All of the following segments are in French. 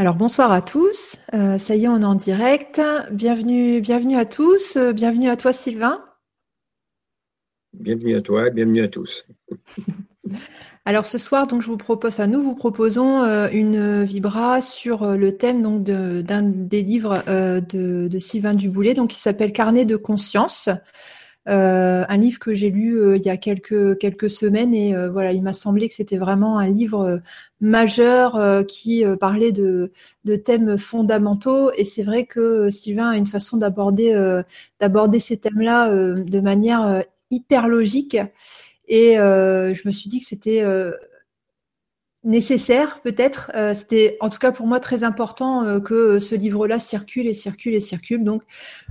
Alors bonsoir à tous, euh, ça y est, on est en direct. Bienvenue, bienvenue à tous, euh, bienvenue à toi Sylvain. Bienvenue à toi, bienvenue à tous. Alors ce soir, donc je vous propose, à nous vous proposons euh, une vibra sur le thème donc d'un des livres de, de, Sylvain Duboulet, donc qui s'appelle Carnet de conscience. Euh, un livre que j'ai lu euh, il y a quelques quelques semaines et euh, voilà, il m'a semblé que c'était vraiment un livre majeur qui parlait de, de thèmes fondamentaux. Et c'est vrai que Sylvain a une façon d'aborder d'aborder ces thèmes-là de manière hyper logique. Et je me suis dit que c'était nécessaire peut-être. Euh, c'était en tout cas pour moi très important euh, que ce livre-là circule et circule et circule. Donc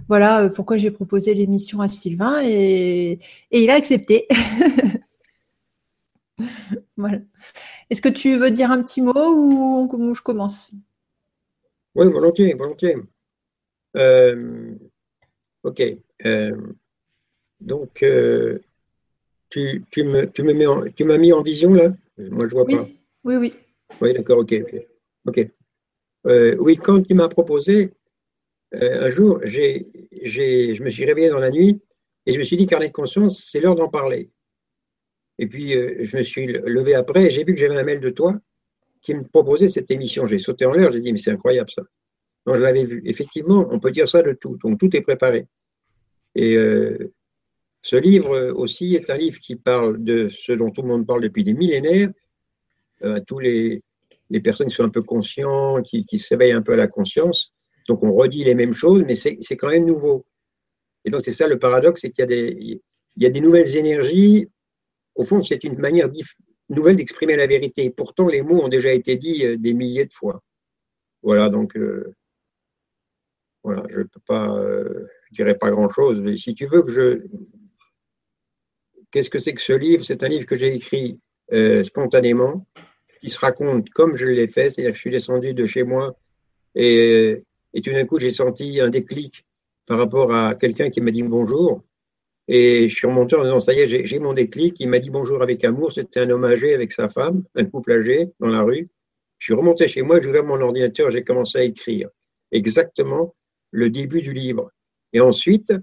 voilà euh, pourquoi j'ai proposé l'émission à Sylvain et, il a accepté. voilà. Est-ce que tu veux dire un petit mot ou, je commence? Oui, volontiers, volontiers. ok. donc tu, tu, me, tu me m'as mis en vision là? Moi je vois pas. Oui, oui. Oui, d'accord, ok. Ok. Euh, oui, quand tu m'as proposé, euh, un jour, je me suis réveillé dans la nuit et je me suis dit, carnet de conscience, c'est l'heure d'en parler. Et puis, euh, je me suis levé après et j'ai vu que j'avais un mail de toi qui me proposait cette émission. J'ai sauté en l'air, j'ai dit, mais c'est incroyable ça. Je l'avais vu. Effectivement, on peut dire ça de tout. Donc, tout est préparé. Et ce livre aussi est un livre qui parle de ce dont tout le monde parle depuis des millénaires, à tous les, les, personnes qui sont un peu conscients, qui, qui s'éveillent un peu à la conscience. Donc on redit les mêmes choses, mais c'est quand même nouveau. Et donc c'est ça le paradoxe, c'est qu'il y, a des, y a des nouvelles énergies. Au fond, c'est une manière nouvelle d'exprimer la vérité. Pourtant, les mots ont déjà été dits euh, des milliers de fois. Voilà, donc euh, voilà, je ne peux pas, je dirais pas grand-chose. Si tu veux que je... Qu'est-ce que c'est que ce livre? C'est un livre que j'ai écrit spontanément qui se raconte comme je l'ai fait, c'est-à-dire que je suis descendu de chez moi et, et tout d'un coup j'ai senti un déclic par rapport à quelqu'un qui m'a dit bonjour. Et je suis remonté en disant, ça y est, j'ai mon déclic. Il m'a dit bonjour avec amour. C'était un homme âgé avec sa femme, un couple âgé dans la rue. Je suis remonté chez moi, j'ai ouvert mon ordinateur, j'ai commencé à écrire exactement le début du livre. Et ensuite,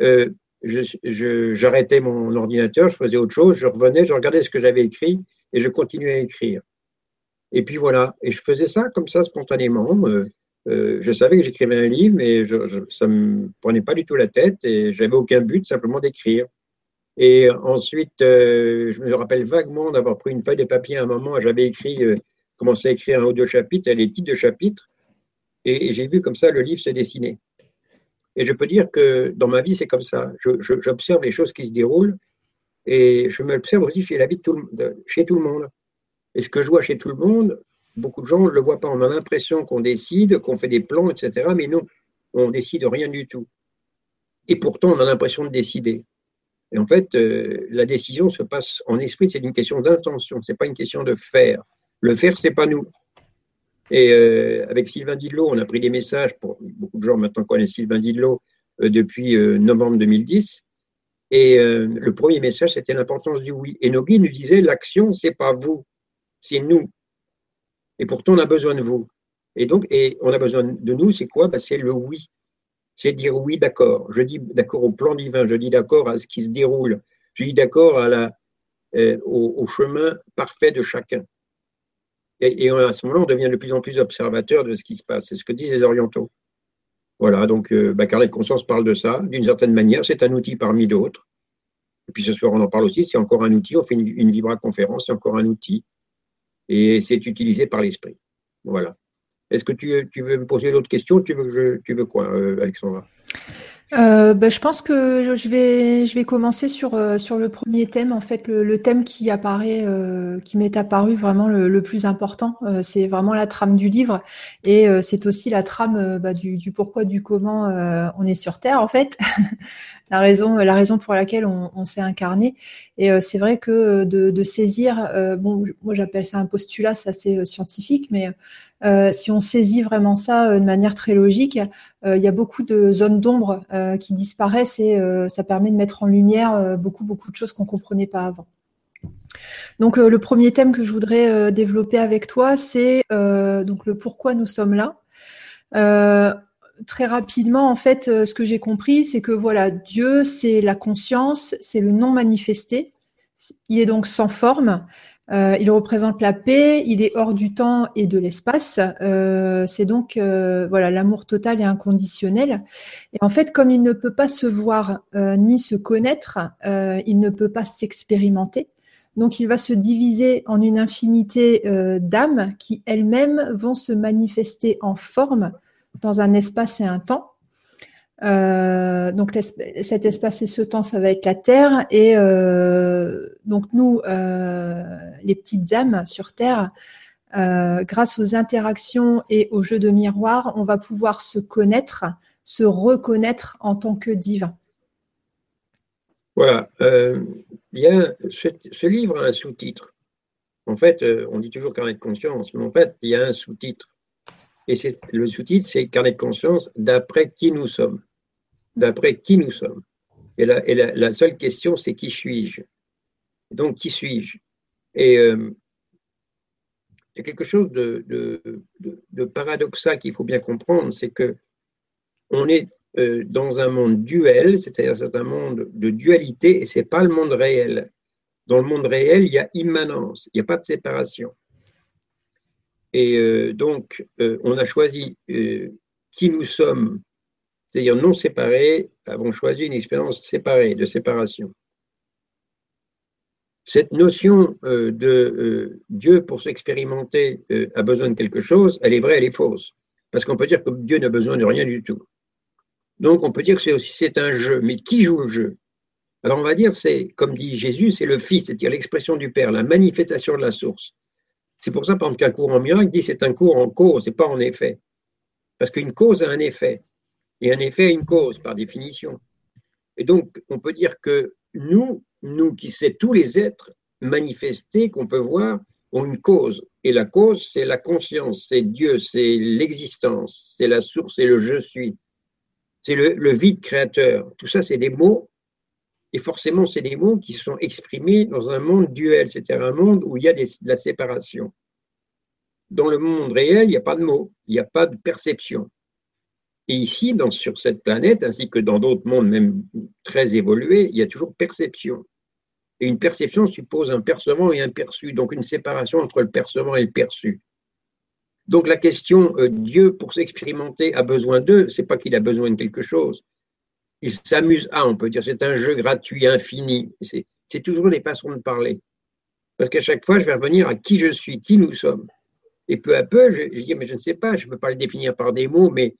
euh, j'arrêtais mon ordinateur, je faisais autre chose, je revenais, je regardais ce que j'avais écrit et je continuais à écrire. Et puis voilà, et je faisais ça comme ça spontanément. Euh, euh, je savais que j'écrivais un livre, mais je, ça ne me prenait pas du tout la tête et j'avais aucun but, simplement d'écrire. Et ensuite, euh, je me rappelle vaguement d'avoir pris une feuille de papier à un moment, j'avais écrit, commencé à écrire un ou deux chapitres, les titres de chapitres, et, j'ai vu comme ça le livre se dessiner. Et je peux dire que dans ma vie, c'est comme ça. J'observe les choses qui se déroulent et je m'observe aussi chez la vie de tout, chez tout le monde. Et ce que je vois chez tout le monde, beaucoup de gens ne le voient pas. On a l'impression qu'on décide, qu'on fait des plans, etc. Mais non, on décide rien du tout. Et pourtant, on a l'impression de décider. Et en fait, euh, la décision se passe en esprit, c'est une question d'intention, ce n'est pas une question de faire. Le faire, ce n'est pas nous. Et euh, avec Sylvain Didlot, on a pris des messages, pour beaucoup de gens maintenant connaissent Sylvain Didlot euh, depuis novembre 2010. Et le premier message, c'était l'importance du oui. Et Nogui nous disait, l'action, c'est pas vous, c'est nous. Et pourtant, on a besoin de vous. Et donc, et on a besoin de nous, c'est quoi? Ben, C'est le oui. C'est dire oui, d'accord. Je dis d'accord au plan divin, je dis d'accord à ce qui se déroule, je dis d'accord à la, euh, au, chemin parfait de chacun. Et, à ce moment-là, on devient de plus en plus observateur de ce qui se passe. C'est ce que disent les orientaux. Voilà, donc euh, bah, Carnet de conscience parle de ça, d'une certaine manière. C'est un outil parmi d'autres. Et puis ce soir, on en parle aussi. C'est encore un outil. On fait une, une vibra-conférence, c'est encore un outil et c'est utilisé par l'esprit. Voilà. Est-ce que tu, veux me poser d'autres questions? Tu veux, tu veux quoi, euh, Alexandra? Euh, bah, je pense que je vais, je vais commencer sur, euh, sur le premier thème. En fait, le, thème qui apparaît, qui m'est apparu vraiment le, plus important, c'est vraiment la trame du livre, et c'est aussi la trame bah, du, du, pourquoi, du comment on est sur Terre, en fait, la raison, la raison pour laquelle on, s'est incarné. Et c'est vrai que de, de saisir, bon, moi j'appelle ça un postulat, c'est assez scientifique, mais euh, si on saisit vraiment ça euh, de manière très logique, euh, il y a beaucoup de zones d'ombre qui disparaissent et ça permet de mettre en lumière beaucoup beaucoup de choses qu'on comprenait pas avant. Donc le premier thème que je voudrais développer avec toi, c'est donc le pourquoi nous sommes là. très rapidement, en fait, ce que j'ai compris, c'est que voilà, Dieu, c'est la conscience, c'est le non manifesté. Il est donc sans forme. Euh, il représente la paix, il est hors du temps et de l'espace. Euh, c'est donc euh, voilà l'amour total et inconditionnel. Et en fait, comme il ne peut pas se voir ni se connaître, il ne peut pas s'expérimenter. Donc, il va se diviser en une infinité d'âmes qui elles-mêmes vont se manifester en forme dans un espace et un temps. Euh, donc cet espace et ce temps, ça va être la Terre. Et euh, donc nous, euh, les petites âmes sur Terre, grâce aux interactions et aux jeux de miroir, on va pouvoir se connaître, se reconnaître en tant que divin. Voilà. il y a ce, livre a un sous-titre. En fait, on dit toujours carnet de conscience, mais en fait, il y a un sous-titre. Et le sous-titre, c'est carnet de conscience d'après qui nous sommes d'après qui nous sommes. Et la, seule question, c'est qui suis-je? Donc, qui suis-je? Et euh, il y a quelque chose de, paradoxal qu'il faut bien comprendre, c'est que on est euh, dans un monde duel, c'est-à-dire c'est un monde de dualité, et c'est pas le monde réel. Dans le monde réel, il y a immanence, il n'y a pas de séparation. Et euh, donc, on a choisi qui nous sommes c'est-à-dire non séparés, avons choisi une expérience séparée, de séparation. Cette notion euh, de euh, Dieu pour s'expérimenter euh, a besoin de quelque chose, elle est vraie, elle est fausse. Parce qu'on peut dire que Dieu n'a besoin de rien du tout. Donc on peut dire que c'est aussi un jeu, mais qui joue le jeu? Alors on va dire c'est comme dit Jésus, c'est le Fils, c'est-à-dire l'expression du Père, la manifestation de la source. C'est pour ça par exemple qu'un cours en miracle dit c'est un cours en cause, c'est pas en effet. Parce qu'une cause a un effet et un effet a une cause, par définition. Et donc, on peut dire que nous, nous qui sommes tous les êtres manifestés qu'on peut voir, ont une cause. Et la cause, c'est la conscience, c'est Dieu, c'est l'existence, c'est la source, c'est le je suis, c'est le, vide créateur. Tout ça, c'est des mots. Et forcément, c'est des mots qui sont exprimés dans un monde duel, c'est-à-dire un monde où il y a de la séparation. Dans le monde réel, il n'y a pas de mots, il n'y a pas de perception. Et ici, sur cette planète, ainsi que dans d'autres mondes même très évolués, il y a toujours perception. Et une perception suppose un percevant et un perçu, donc une séparation entre le percevant et le perçu. Donc la question euh, Dieu pour s'expérimenter a besoin d'eux, c'est pas qu'il a besoin de quelque chose. Il s'amuse à, on peut dire, c'est un jeu gratuit, infini. C'est toujours des façons de parler. Parce qu'à chaque fois, je vais revenir à qui je suis, qui nous sommes. Et peu à peu, je, je dis, mais je ne sais pas, je ne peux pas le définir par des mots, mais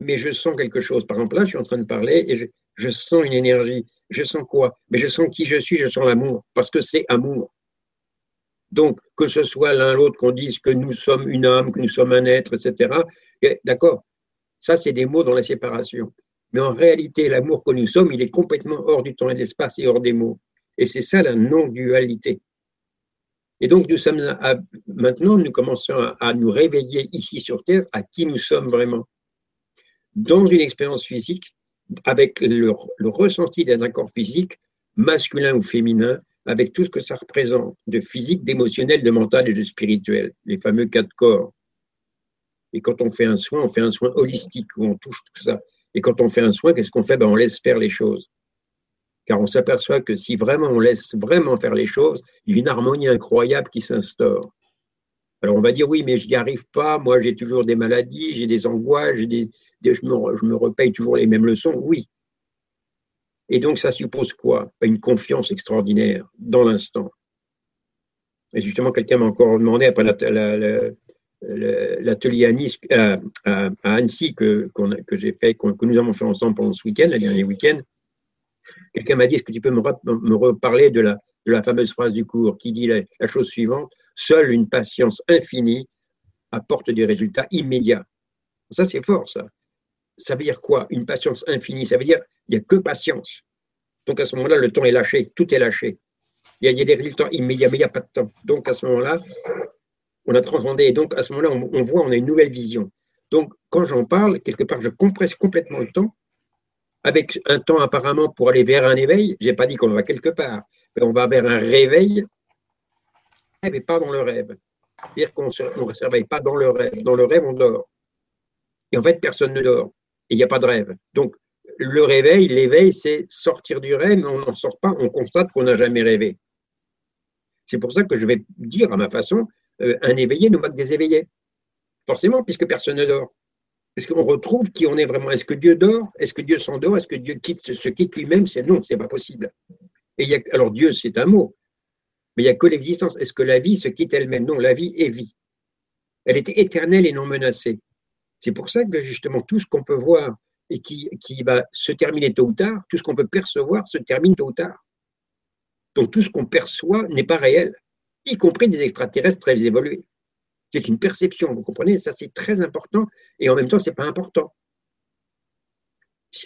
mais je sens quelque chose. Par exemple, là, je suis en train de parler et je, sens une énergie. Je sens quoi? Mais je sens qui je suis, je sens l'amour, parce que c'est amour. Donc, que ce soit l'un l'autre qu'on dise que nous sommes une âme, que nous sommes un être, etc. D'accord, ça, c'est des mots dans la séparation. Mais en réalité, l'amour que nous sommes, il est complètement hors du temps et de l'espace et hors des mots. Et c'est ça la non-dualité. Et donc, nous sommes maintenant, nous commençons à nous réveiller ici sur Terre à qui nous sommes vraiment dans une expérience physique avec le, ressenti d'un corps physique, masculin ou féminin, avec tout ce que ça représente de physique, d'émotionnel, de mental et de spirituel, les fameux quatre corps. Et quand on fait un soin, on fait un soin holistique où on touche tout ça. Et quand on fait un soin, qu'est-ce qu'on fait? Ben, On laisse faire les choses. Car on s'aperçoit que si vraiment on laisse vraiment faire les choses, il y a une harmonie incroyable qui s'instaure. Alors on va dire oui, mais je n'y arrive pas, moi j'ai toujours des maladies, j'ai des angoisses, je, me, repaye toujours les mêmes leçons, oui. Et donc ça suppose quoi? Une confiance extraordinaire dans l'instant. Et justement, quelqu'un m'a encore demandé après l'atelier à, nice, à, Annecy que, j'ai fait, que nous avons fait ensemble pendant ce week-end, le dernier week-end. Quelqu'un m'a dit Est-ce que tu peux me, reparler de la, fameuse phrase du cours qui dit la chose suivante? Seule une patience infinie apporte des résultats immédiats. Ça, c'est fort, ça ça veut dire quoi Une patience infinie, ça veut dire il n'y a que patience. Donc à ce moment-là, le temps est lâché, tout est lâché. Il y a, des résultats immédiats, mais il n'y a pas de temps. Donc à ce moment-là, on a transcendé. Et donc à ce moment-là, on, voit, on a une nouvelle vision. Donc quand j'en parle, quelque part, je compresse complètement le temps avec un temps apparemment pour aller vers un éveil. Je n'ai pas dit qu'on va quelque part, mais on va vers un réveil, mais pas dans le rêve. C'est-à-dire qu'on ne réveille pas dans le rêve. Dans le rêve, on dort. Et en fait, personne ne dort. Et il n'y a pas de rêve. Donc, le réveil, l'éveil, c'est sortir du rêve, mais on n'en sort pas, on constate qu'on n'a jamais rêvé. C'est pour ça que je vais dire à ma façon, euh, un éveillé ne voit que des éveillés. Forcément, puisque personne ne dort. Est-ce qu'on retrouve qui on est vraiment Est-ce que Dieu dort? Est-ce que Dieu s'endort? Est-ce que Dieu quitte, se quitte lui-même? C'est non, c'est pas possible. Et alors Dieu, c'est un mot, mais il n'y a que l'existence. Est-ce que la vie se quitte elle-même? Non, la vie est vie. Elle était éternelle et non menacée. C'est pour ça que justement tout ce qu'on peut voir et qui, qui va se terminer tôt ou tard, tout ce qu'on peut percevoir se termine tôt ou tard. Donc tout ce qu'on perçoit n'est pas réel, y compris des extraterrestres très évolués. C'est une perception, vous comprenez? Ça, c'est très important et en même temps, ce n'est pas important.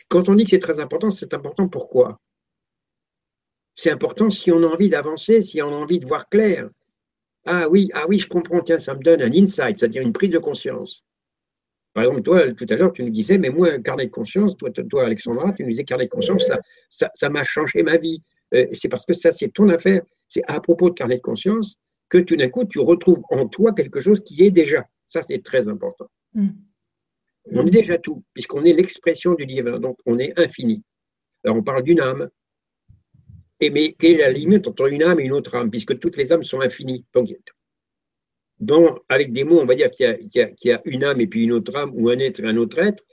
Quand on dit que c'est très important, c'est important pourquoi? C'est important si on a envie d'avancer, si on a envie de voir clair. Ah oui, ah oui, je comprends, tiens, ça me donne un insight, c'est-à-dire une prise de conscience. Par exemple, toi, tout à l'heure, tu nous disais, mais moi, carnet de conscience, toi, toi Alexandra, tu nous disais carnet de conscience, ça, ça, m'a changé ma vie. Euh, c'est parce que ça, c'est ton affaire. C'est à propos de carnet de conscience que tout d'un coup, tu retrouves en toi quelque chose qui est déjà. Ça, c'est très important. Mm. On est déjà tout, puisqu'on est l'expression du divin, donc on est infini. Alors, on parle d'une âme. Mais quelle est la limite entre une âme et une autre âme, puisque toutes les âmes sont infinies? Donc, avec des mots, on va dire qu'il y, a une âme et puis une autre âme, ou un être et un autre être.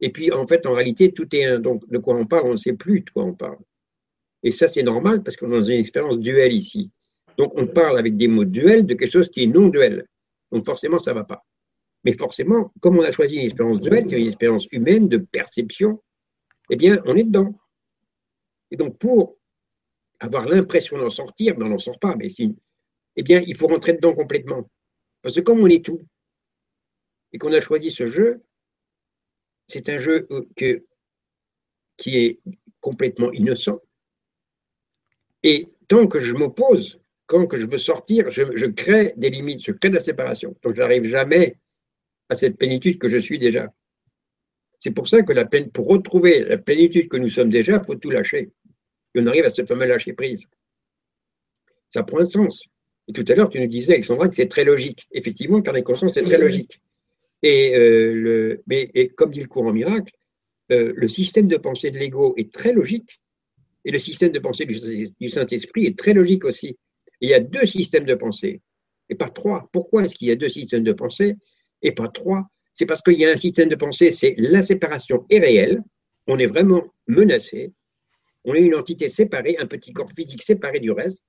Et puis, en fait, en réalité, tout est un. Donc, de quoi on parle, on ne sait plus de quoi on parle. Et ça, c'est normal parce qu'on est dans une expérience duelle ici. Donc, on parle avec des mots duels de quelque chose qui est non duel. Donc, forcément, ça ne va pas. Mais forcément, comme on a choisi une expérience duelle, qui est une expérience humaine de perception, eh bien, on est dedans. Et donc, pour avoir l'impression d'en sortir, mais on n'en sort pas, mais si, eh bien, il faut rentrer dedans complètement. Parce que comme on est tout, et qu'on a choisi ce jeu, c'est un jeu euh, que, qui est complètement innocent. Et tant que je m'oppose, quand que je veux sortir, je, crée des limites, je crée de la séparation. Donc je n'arrive jamais à cette plénitude que je suis déjà. C'est pour ça que la peine, pour retrouver la plénitude que nous sommes déjà, il faut tout lâcher. Et on arrive à ce fameux lâcher prise. Ça prend un sens. Et tout à l'heure, tu nous disais, Alexandra, que c'est très logique. Effectivement, le carnet de conscience, c'est très logique. Et, euh, le, mais, et comme dit le courant miracle, euh, le système de pensée de l'ego est très logique. Et le système de pensée du, Saint-Esprit est très logique aussi. il y a deux systèmes de pensée, et pas trois. Pourquoi est-ce qu'il y a deux systèmes de pensée? Et pas trois C'est parce qu'il y a un système de pensée, c'est la séparation est réelle, on est vraiment menacé, on est une entité séparée, un petit corps physique séparé du reste,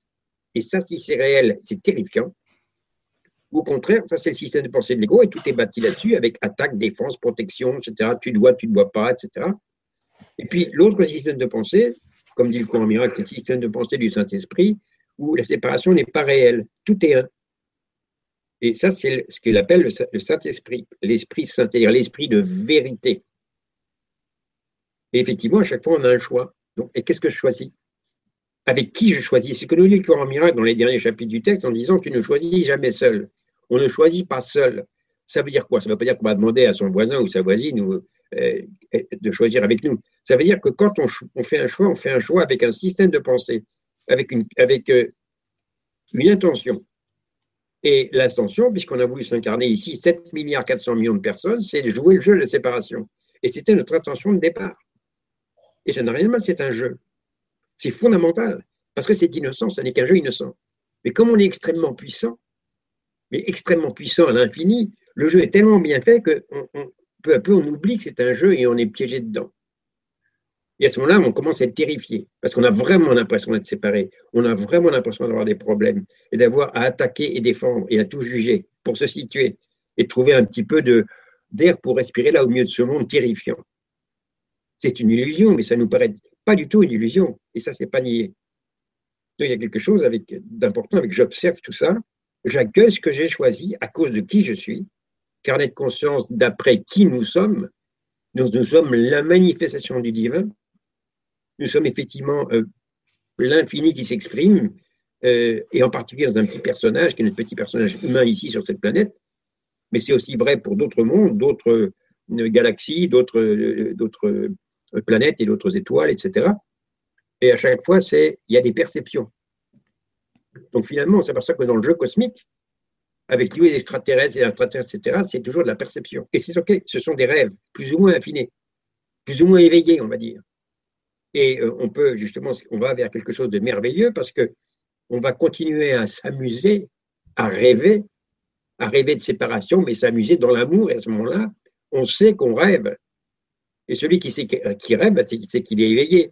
et ça, si c'est réel, c'est terrifiant. Au contraire, ça, c'est le système de pensée de l'ego et tout est bâti là-dessus avec attaque, défense, protection, etc. Tu dois, tu ne dois pas, etc. Et puis, l'autre système de pensée, comme dit le courant miracle, c'est le système de pensée du Saint-Esprit où la séparation n'est pas réelle. Tout est un. Et ça, c'est ce qu'il appelle le Saint-Esprit, l'Esprit Saint, c'est-à-dire l'Esprit de vérité. Et effectivement, à chaque fois, on a un choix. Et qu'est-ce que je choisis? Avec qui je choisis? C'est ce que nous dit le courant miracle dans les derniers chapitres du texte en disant tu ne choisis jamais seul. On ne choisit pas seul. Ça veut dire quoi? Ça ne veut pas dire qu'on va demander à son voisin ou sa voisine euh, de choisir avec nous. Ça veut dire que quand on, fait un choix, on fait un choix avec un système de pensée, avec une, euh, intention. Et l'intention, puisqu'on a voulu s'incarner ici 7 milliards 400 millions de personnes, c'est de jouer le jeu de la séparation. Et c'était notre intention de départ. Et ça n'a rien de mal, c'est un jeu. C'est fondamental, parce que c'est innocent, ce n'est qu'un jeu innocent. Mais comme on est extrêmement puissant, mais extrêmement puissant à l'infini, le jeu est tellement bien fait que peu à peu on oublie que c'est un jeu et on est piégé dedans. Et à ce moment-là, on commence à être terrifié, parce qu'on a vraiment l'impression d'être séparé, on a vraiment l'impression d'avoir des problèmes, et d'avoir à attaquer et défendre, et à tout juger, pour se situer, et trouver un petit peu d'air pour respirer là au milieu de ce monde terrifiant. C'est une illusion, mais ça nous paraît pas du tout une illusion. Et ça, c'est pas nié. Donc, il y a quelque chose d'important avec j'observe tout ça, j'accueille ce que j'ai choisi à cause de qui je suis, carnet de conscience d'après qui nous sommes. Nous, nous, sommes la manifestation du divin. Nous sommes effectivement euh, l'infini qui s'exprime, euh, et en particulier dans un petit personnage, qui est notre petit personnage humain ici sur cette planète. Mais c'est aussi vrai pour d'autres mondes, d'autres euh, galaxies, d'autres planètes et d'autres étoiles, etc. Et à chaque fois, c'est il y a des perceptions. Donc finalement, pour ça que dans le jeu cosmique, avec les extraterrestres et extraterrestres, etc., c'est toujours de la perception. Et c'est OK, ce sont des rêves, plus ou moins affinés, plus ou moins éveillés, on va dire. Et euh, on peut justement, on va vers quelque chose de merveilleux parce que on va continuer à s'amuser, à rêver, à rêver de séparation, mais s'amuser dans l'amour. Et à ce moment-là, on sait qu'on rêve. Et celui qui, sait, qui rêve, bah, c'est qu'il est éveillé.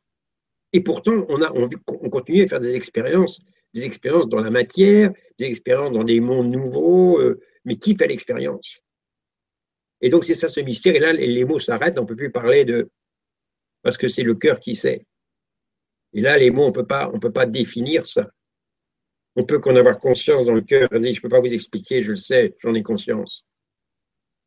Et pourtant, on continue à faire des expériences des expériences dans la matière, des expériences dans des mondes nouveaux, euh, mais qui fait l'expérience? Et donc c'est ça ce mystère, et là les mots s'arrêtent, on ne peut plus parler de... parce que c'est le cœur qui sait. Et là les mots, on ne peut pas définir ça. On peut qu'en avoir conscience dans le cœur, je ne peux pas vous expliquer, je le sais, j'en ai conscience.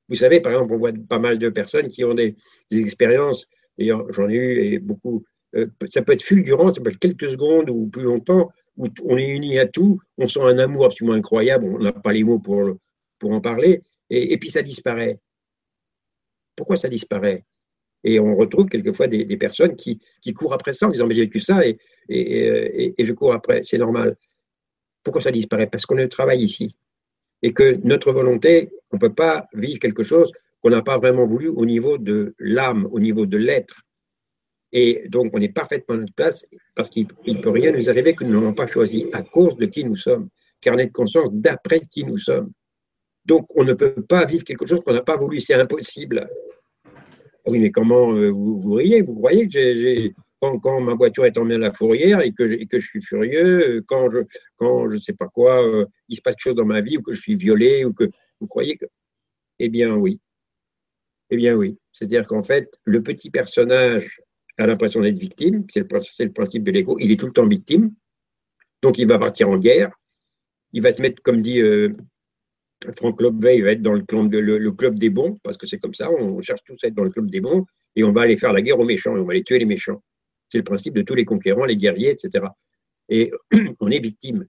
Vous savez, par exemple, on voit pas mal de personnes qui ont des, expériences, d'ailleurs j'en ai eu et beaucoup, euh, ça peut être fulgurant, ça peut être quelques secondes ou plus longtemps, où on est unis à tout, on sent un amour absolument incroyable, on n'a pas les mots pour, pour en parler, et, puis ça disparaît. Pourquoi ça disparaît? Et on retrouve quelquefois des, personnes qui, courent après ça en disant Mais j'ai vécu ça et, et, je cours après, c'est normal. Pourquoi ça disparaît? Parce qu'on travaille ici. Et que notre volonté, on ne peut pas vivre quelque chose qu'on n'a pas vraiment voulu au niveau de l'âme, au niveau de l'être. Et donc, on est parfaitement à notre place parce qu'il ne peut rien nous arriver que nous n'avons pas choisi à cause de qui nous sommes. Carnet de conscience d'après qui nous sommes. Donc, on ne peut pas vivre quelque chose qu'on n'a pas voulu. C'est impossible. Oui, mais comment euh, vous, riez Vous croyez que quand, ma voiture est tombée à la fourrière et que, je, suis furieux, euh, quand je quand je sais pas quoi, euh, il se passe quelque chose dans ma vie ou que je suis violé ou que vous croyez que Eh bien oui. Eh bien oui. C'est-à-dire qu'en fait, le petit personnage a l'impression d'être victime, c'est le, principe de l'ego, il est tout le temps victime, donc il va partir en guerre, il va se mettre, comme dit euh, Franck Lobvet, il va être dans le, club, le, club des bons, parce que c'est comme ça, on cherche tous à être dans le club des bons, et on va aller faire la guerre aux méchants, et on va aller tuer les méchants. C'est le principe de tous les conquérants, les guerriers, etc. Et on est victime.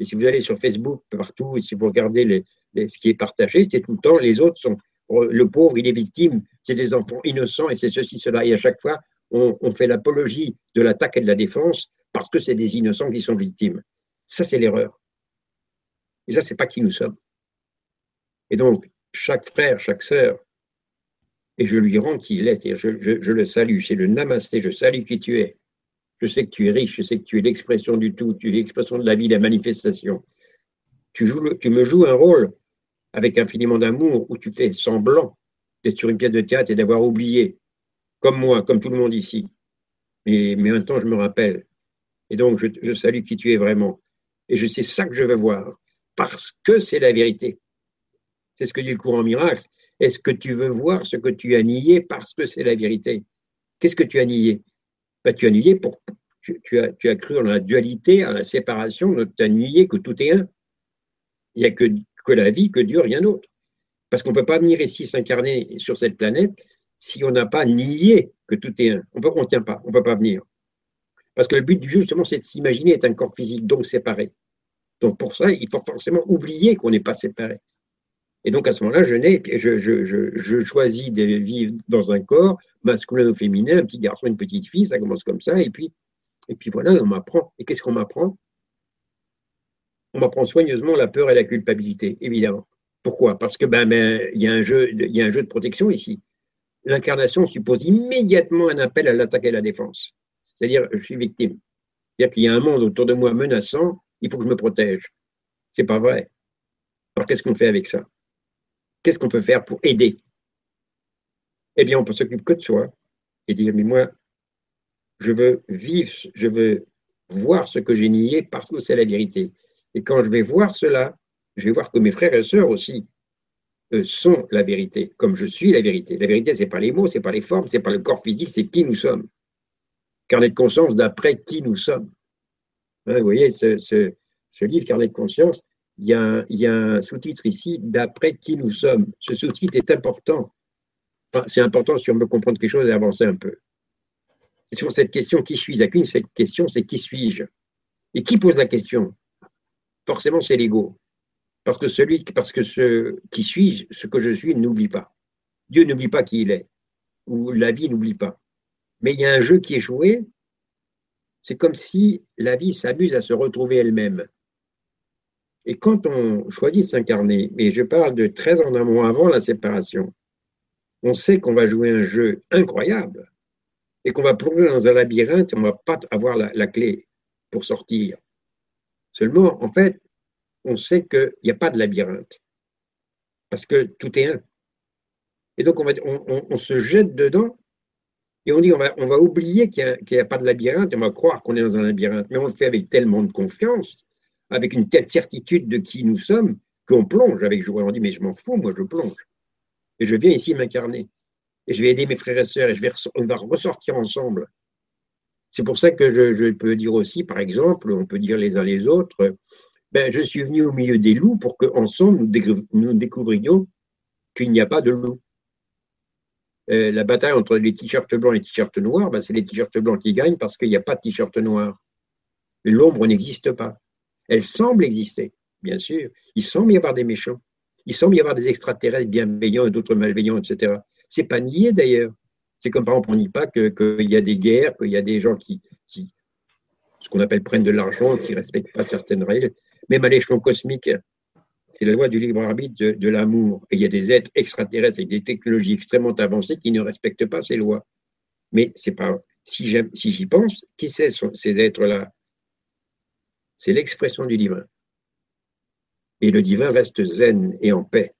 Et si vous allez sur Facebook, partout, et si vous regardez ce qui est partagé, c'est tout le temps, les autres sont, le pauvre, il est victime, c'est des enfants innocents, et c'est ceci, cela, et à chaque fois, on, fait l'apologie de l'attaque et de la défense parce que c'est des innocents qui sont victimes. Ça, c'est l'erreur. Et ça, c'est pas qui nous sommes. Et donc, chaque frère, chaque sœur, et je lui rends qui il est, je, je, le salue, c'est le namasté, je salue qui tu es. Je sais que tu es riche, je sais que tu es l'expression du tout, tu es l'expression de la vie, la manifestation. Tu, me joues un rôle avec infiniment d'amour où tu fais semblant d'être sur une pièce de théâtre et d'avoir oublié comme moi, comme tout le monde ici. Mais, même temps, je me rappelle. Et donc, je, salue qui tu es vraiment. Et je sais ça que je veux voir, parce que c'est la vérité. C'est ce que dit le courant miracle. Est-ce que tu veux voir ce que tu as nié parce que c'est la vérité? Qu'est-ce que tu as nié? Bah, Tu as nié pour. Tu, as, cru en la dualité, en la séparation, tu as nié que tout est un. Il n'y a que, que la vie, que Dieu, rien d'autre. Parce qu'on ne peut pas venir ici s'incarner sur cette planète si on n'a pas nié que tout est un. On ne tient pas, on ne peut pas venir. Parce que le but du jeu, justement, c'est de s'imaginer être un corps physique, donc séparé. Donc pour ça, il faut forcément oublier qu'on n'est pas séparé. Et donc à ce moment-là, je, je, je, choisis de vivre dans un corps masculin ou féminin, un petit garçon, une petite fille, ça commence comme ça, et puis, et puis voilà, on m'apprend. Et qu'est-ce qu'on m'apprend? On m'apprend soigneusement la peur et la culpabilité, évidemment. Pourquoi? Parce que ben, ben, y a un jeu, y a un jeu de protection ici l'incarnation suppose immédiatement un appel à l'attaque et à la défense. C'est-à-dire, je suis victime. C'est-à-dire qu'il y a un monde autour de moi menaçant, il faut que je me protège. C'est pas vrai. Alors qu'est-ce qu'on fait avec ça? Qu'est-ce qu'on peut faire pour aider? Eh bien, on peut s'occuper que de soi et dire, mais moi, je veux vivre, je veux voir ce que j'ai nié parce que c'est la vérité. Et quand je vais voir cela, je vais voir que mes frères et sœurs aussi sont la vérité, comme je suis la vérité. La vérité, ce n'est pas les mots, ce n'est pas les formes, ce n'est pas le corps physique, c'est qui nous sommes. Carnet de conscience d'après qui nous sommes. Hein, vous voyez, ce, livre, Carnet de conscience, il y a un, sous-titre ici, d'après qui nous sommes. Ce sous-titre est important. c'est important si on veut comprendre quelque chose et avancer un peu. C'est sur cette question, qui suis-je? Cette question, c'est qui suis-je? Et qui pose la question? Forcément, c'est l'ego. Parce que celui, parce que ce qui suis, ce que je suis, n'oublie pas. Dieu n'oublie pas qui il est, ou la vie n'oublie pas. mais il y a un jeu qui est joué. C'est comme si la vie s'amuse à se retrouver elle-même. Et quand on choisit de s'incarner, et je parle de 13 ans amont avant la séparation, on sait qu'on va jouer un jeu incroyable et qu'on va plonger dans un labyrinthe et on ne va pas avoir la, clé pour sortir. Seulement, en fait, on sait qu'il n'y a pas de labyrinthe parce que tout est un. Et donc, on, va, on, se jette dedans et on dit on va, oublier qu'il n'y a, a, pas de labyrinthe, on va croire qu'on est dans un labyrinthe, mais on le fait avec tellement de confiance, avec une telle certitude de qui nous sommes, qu'on plonge avec joie. On dit mais je m'en fous, moi je plonge. Et je viens ici m'incarner. Et je vais aider mes frères et sœurs et je vais, on va ressortir ensemble. C'est pour ça que je, peux dire aussi, par exemple, on peut dire les uns les autres, ben, je suis venu au milieu des loups pour qu'ensemble nous, nous découvrions qu'il n'y a pas de loups. Euh, la bataille entre les t-shirts blancs et les t-shirts noirs, ben, c'est les t-shirts blancs qui gagnent parce qu'il n'y a pas de t-shirt noir. L'ombre n'existe pas. Elle semble exister, bien sûr. Il semble y avoir des méchants. Il semble y avoir des extraterrestres bienveillants et d'autres malveillants, etc. C'est pas nié d'ailleurs. C'est comme par exemple, on nie pas qu'il y a des guerres, qu'il y a des gens qui, ce qu'on appelle prennent de l'argent, qui ne respectent pas certaines règles. Même à l'échelon cosmique, c'est la loi du libre arbitre de, l'amour. Et il y a des êtres extraterrestres avec des technologies extrêmement avancées qui ne respectent pas ces lois. Mais c'est pas si j'y pense, qui c'est ces êtres-là? C'est l'expression du divin. Et le divin reste zen et en paix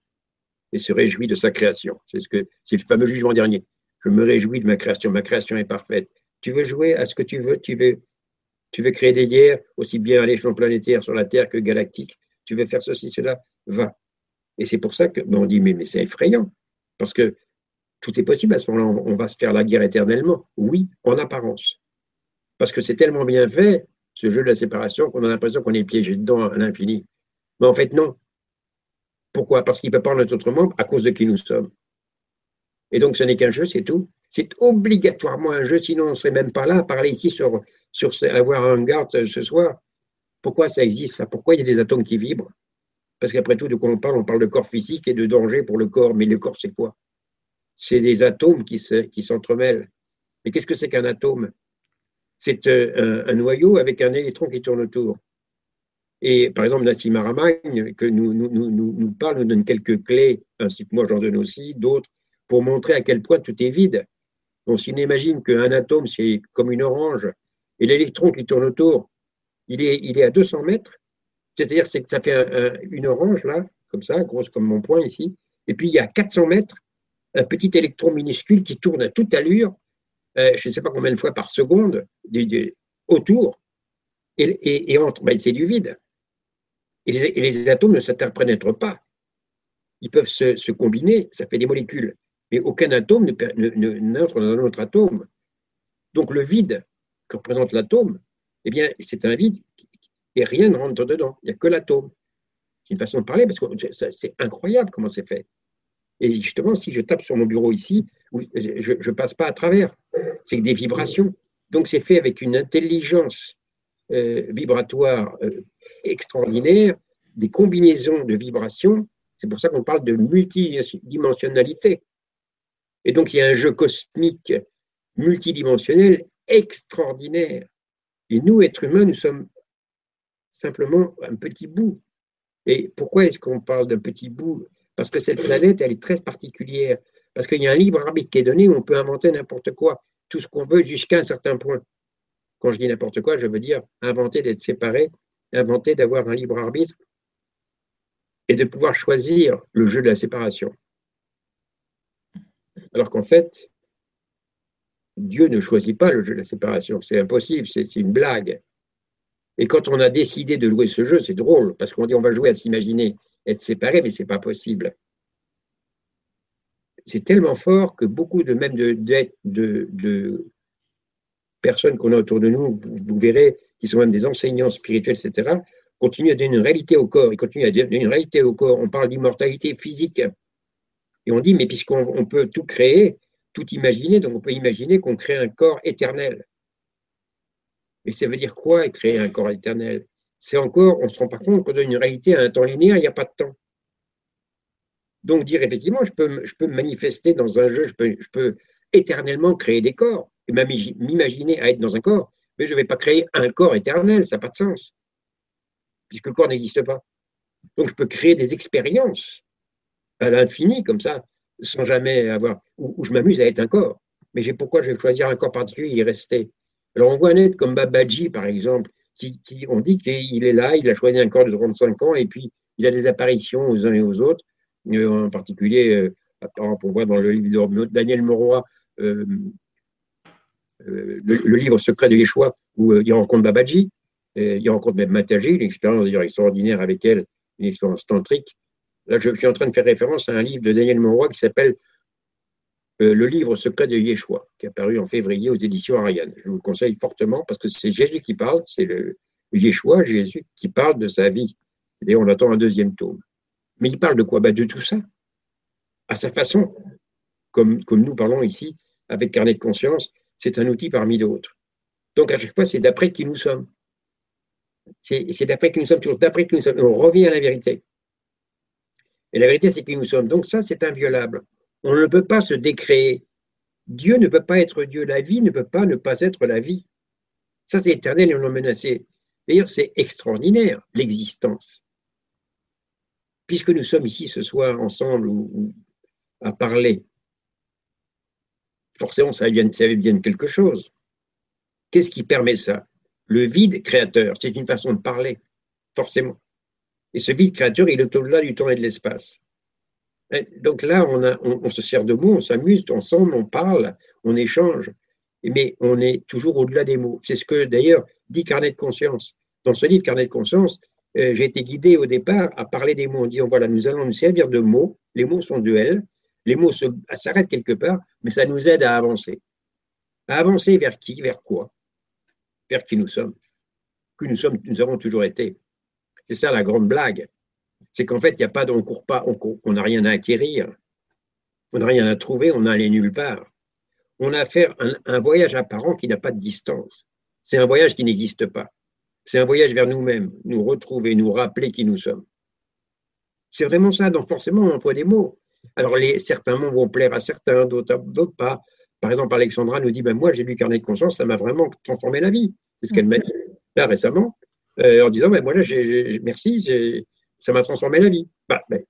et se réjouit de sa création. C'est ce que c'est le fameux jugement dernier. Je me réjouis de ma création. Ma création est parfaite. Tu veux jouer à ce que tu veux? Tu veux, créer des guerres aussi bien à l'échelon planétaire sur la Terre que galactique? Tu veux faire ceci, cela? Va. Et c'est pour ça que on dit mais, mais c'est effrayant parce que tout est possible à ce moment-là. On va se faire la guerre éternellement. Oui, en apparence. Parce que c'est tellement bien fait, ce jeu de la séparation, qu'on a l'impression qu'on est piégé dedans à l'infini. Mais en fait, non. Pourquoi? Parce qu'il ne peut pas en être autrement à cause de qui nous sommes. Et donc, ce n'est qu'un jeu, c'est tout. C'est obligatoirement un jeu, sinon on ne serait même pas là à parler ici sur, sur avoir un garde ce soir. Pourquoi ça existe, ça? Pourquoi il y a des atomes qui vibrent? Parce qu'après tout, de quoi on parle? On parle de corps physique et de danger pour le corps. Mais le corps, c'est quoi? C'est des atomes qui s'entremêlent. Mais qu'est-ce que c'est qu'un atome? C'est euh, un, noyau avec un électron qui tourne autour. Et par exemple, Nassim Aramagne, que nous, nous, nous, nous, parle, nous donne quelques clés, ainsi que moi j'en donne aussi, d'autres, pour montrer à quel point tout est vide. On imagine qu'un atome, c'est comme une orange, et l'électron qui tourne autour, il est, il est à 200 mètres, c'est-à-dire que ça fait une orange, là, comme ça, grosse comme mon poing ici, et puis il y a 400 mètres, un petit électron minuscule qui tourne à toute allure, euh, je ne sais pas combien de fois par seconde, autour, et, entre, ben, c'est du vide. Et les, atomes ne s'interprénètrent pas. Ils peuvent se, combiner, ça fait des molécules. Mais aucun atome n'entre dans un autre atome. Donc le vide que représente l'atome, eh bien, c'est un vide et rien ne rentre dedans. Il n'y a que l'atome. C'est une façon de parler parce que c'est incroyable comment c'est fait. Et justement, si je tape sur mon bureau ici, je ne passe pas à travers. C'est des vibrations. Donc c'est fait avec une intelligence euh, vibratoire euh, extraordinaire, des combinaisons de vibrations. C'est pour ça qu'on parle de multidimensionnalité. Et donc, il y a un jeu cosmique multidimensionnel extraordinaire. Et nous, êtres humains, nous sommes simplement un petit bout. Et pourquoi est-ce qu'on parle d'un petit bout? Parce que cette planète, elle est très particulière. Parce qu'il y a un libre arbitre qui est donné où on peut inventer n'importe quoi, tout ce qu'on veut jusqu'à un certain point. Quand je dis n'importe quoi, je veux dire inventer d'être séparé inventer d'avoir un libre arbitre et de pouvoir choisir le jeu de la séparation. Alors qu'en fait, Dieu ne choisit pas le jeu de la séparation, c'est impossible, c'est une blague. Et quand on a décidé de jouer ce jeu, c'est drôle, parce qu'on dit on va jouer à s'imaginer être séparé, mais c'est pas possible. C'est tellement fort que beaucoup de même de, personnes qu'on a autour de nous, vous verrez, qui sont même des enseignants spirituels, etc., continuent à donner une réalité au corps. Ils continuent à donner une réalité au corps. On parle d'immortalité physique. Et on dit, mais puisqu'on peut tout créer, tout imaginer, donc on peut imaginer qu'on crée un corps éternel. Mais ça veut dire quoi, créer un corps éternel? C'est encore, on se rend pas compte qu'on donne une réalité à un temps linéaire, il n'y a pas de temps. Donc dire effectivement, je peux, je peux me manifester dans un jeu, je peux, je peux éternellement créer des corps. m'imaginer à être dans un corps, mais je ne vais pas créer un corps éternel, ça n'a pas de sens, puisque le corps n'existe pas. Donc je peux créer des expériences à l'infini, comme ça, sans jamais avoir, où, je m'amuse à être un corps. Mais pourquoi je vais choisir un corps particulier et y rester? Alors on voit un être comme Babaji, par exemple, qui, on dit qu'il est là, il a choisi un corps de 35 ans, et puis il a des apparitions aux uns et aux autres, en particulier, euh, on voit dans le livre de Daniel Moroy, euh, le, livre secret de Yeshua, où il rencontre Babaji, il rencontre même Mataji, une expérience d'ailleurs extraordinaire avec elle, une expérience tantrique. Là, je, suis en train de faire référence à un livre de Daniel Monroy qui s'appelle euh, Le livre secret de Yeshua, qui est apparu en février aux éditions Ariane. Je vous le conseille fortement parce que c'est Jésus qui parle, c'est le Yeshua, Jésus, qui parle de sa vie. D'ailleurs, on attend un deuxième tome. Mais il parle de quoi? Bah, De tout ça, à sa façon, comme, nous parlons ici, avec carnet de conscience, c'est un outil parmi d'autres. Donc, à chaque fois, c'est d'après qui nous sommes. C'est d'après qui nous sommes, toujours d'après qui nous sommes. on revient à la vérité. Et la vérité, c'est qui nous sommes. Donc ça, c'est inviolable. On ne peut pas se décréer. Dieu ne peut pas être Dieu. La vie ne peut pas ne pas être la vie. Ça, c'est éternel et on l'a menacé. D'ailleurs, c'est extraordinaire, l'existence. Puisque nous sommes ici ce soir ensemble à parler, forcément, ça vient, ça vient de quelque chose. Qu'est-ce qui permet ça? Le vide créateur, c'est une façon de parler, forcément. Et ce vide créateur, il est au-delà du temps et de l'espace. Donc là, on, se sert de mots, on s'amuse ensemble, on parle, on échange, mais on est toujours au-delà des mots. C'est ce que d'ailleurs dit Carnet de conscience. Dans ce livre, Carnet de conscience, euh, j'ai été guidé au départ à parler des mots en disant voilà, nous allons nous servir de mots, les mots sont duels, les mots s'arrêtent quelque part, mais ça nous aide à avancer. À avancer vers qui Vers quoi? Vers qui nous sommes Que nous sommes, nous avons toujours été. C'est ça la grande blague. C'est qu'en fait, il n'y a pas, on pas, on n'a rien à acquérir, on n'a rien à trouver, on n'a allé nulle part. On a à faire un, voyage apparent qui n'a pas de distance. C'est un voyage qui n'existe pas. C'est un voyage vers nous-mêmes, nous retrouver, nous rappeler qui nous sommes. C'est vraiment ça, donc forcément on emploie des mots. Alors les, certains mots vont plaire à certains, d'autres pas. Par exemple, Alexandra nous dit, ben, moi j'ai lu Carnet de conscience, ça m'a vraiment transformé la vie. C'est ce qu'elle m'a dit là récemment. Euh, en disant, ben, moi, là, merci, ça m'a transformé la vie. Bah, ben,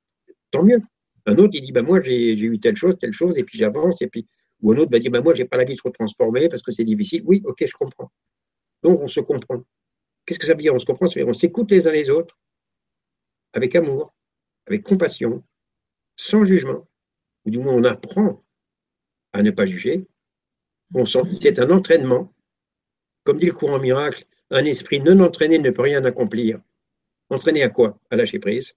tant mieux. Un autre, il dit, ben, moi, j'ai eu telle chose, telle chose, et puis j'avance, et puis, ou un autre va dire, ben, moi, j'ai pas la vie trop transformée parce que c'est difficile. Oui, ok, je comprends. Donc, on se comprend. Qu'est-ce que ça veut dire On se comprend, on s'écoute les uns les autres, avec amour, avec compassion, sans jugement, ou du moins on apprend à ne pas juger. C'est un entraînement. Comme dit le courant miracle, un esprit non entraîné ne peut rien accomplir. Entraîné à quoi? À lâcher prise,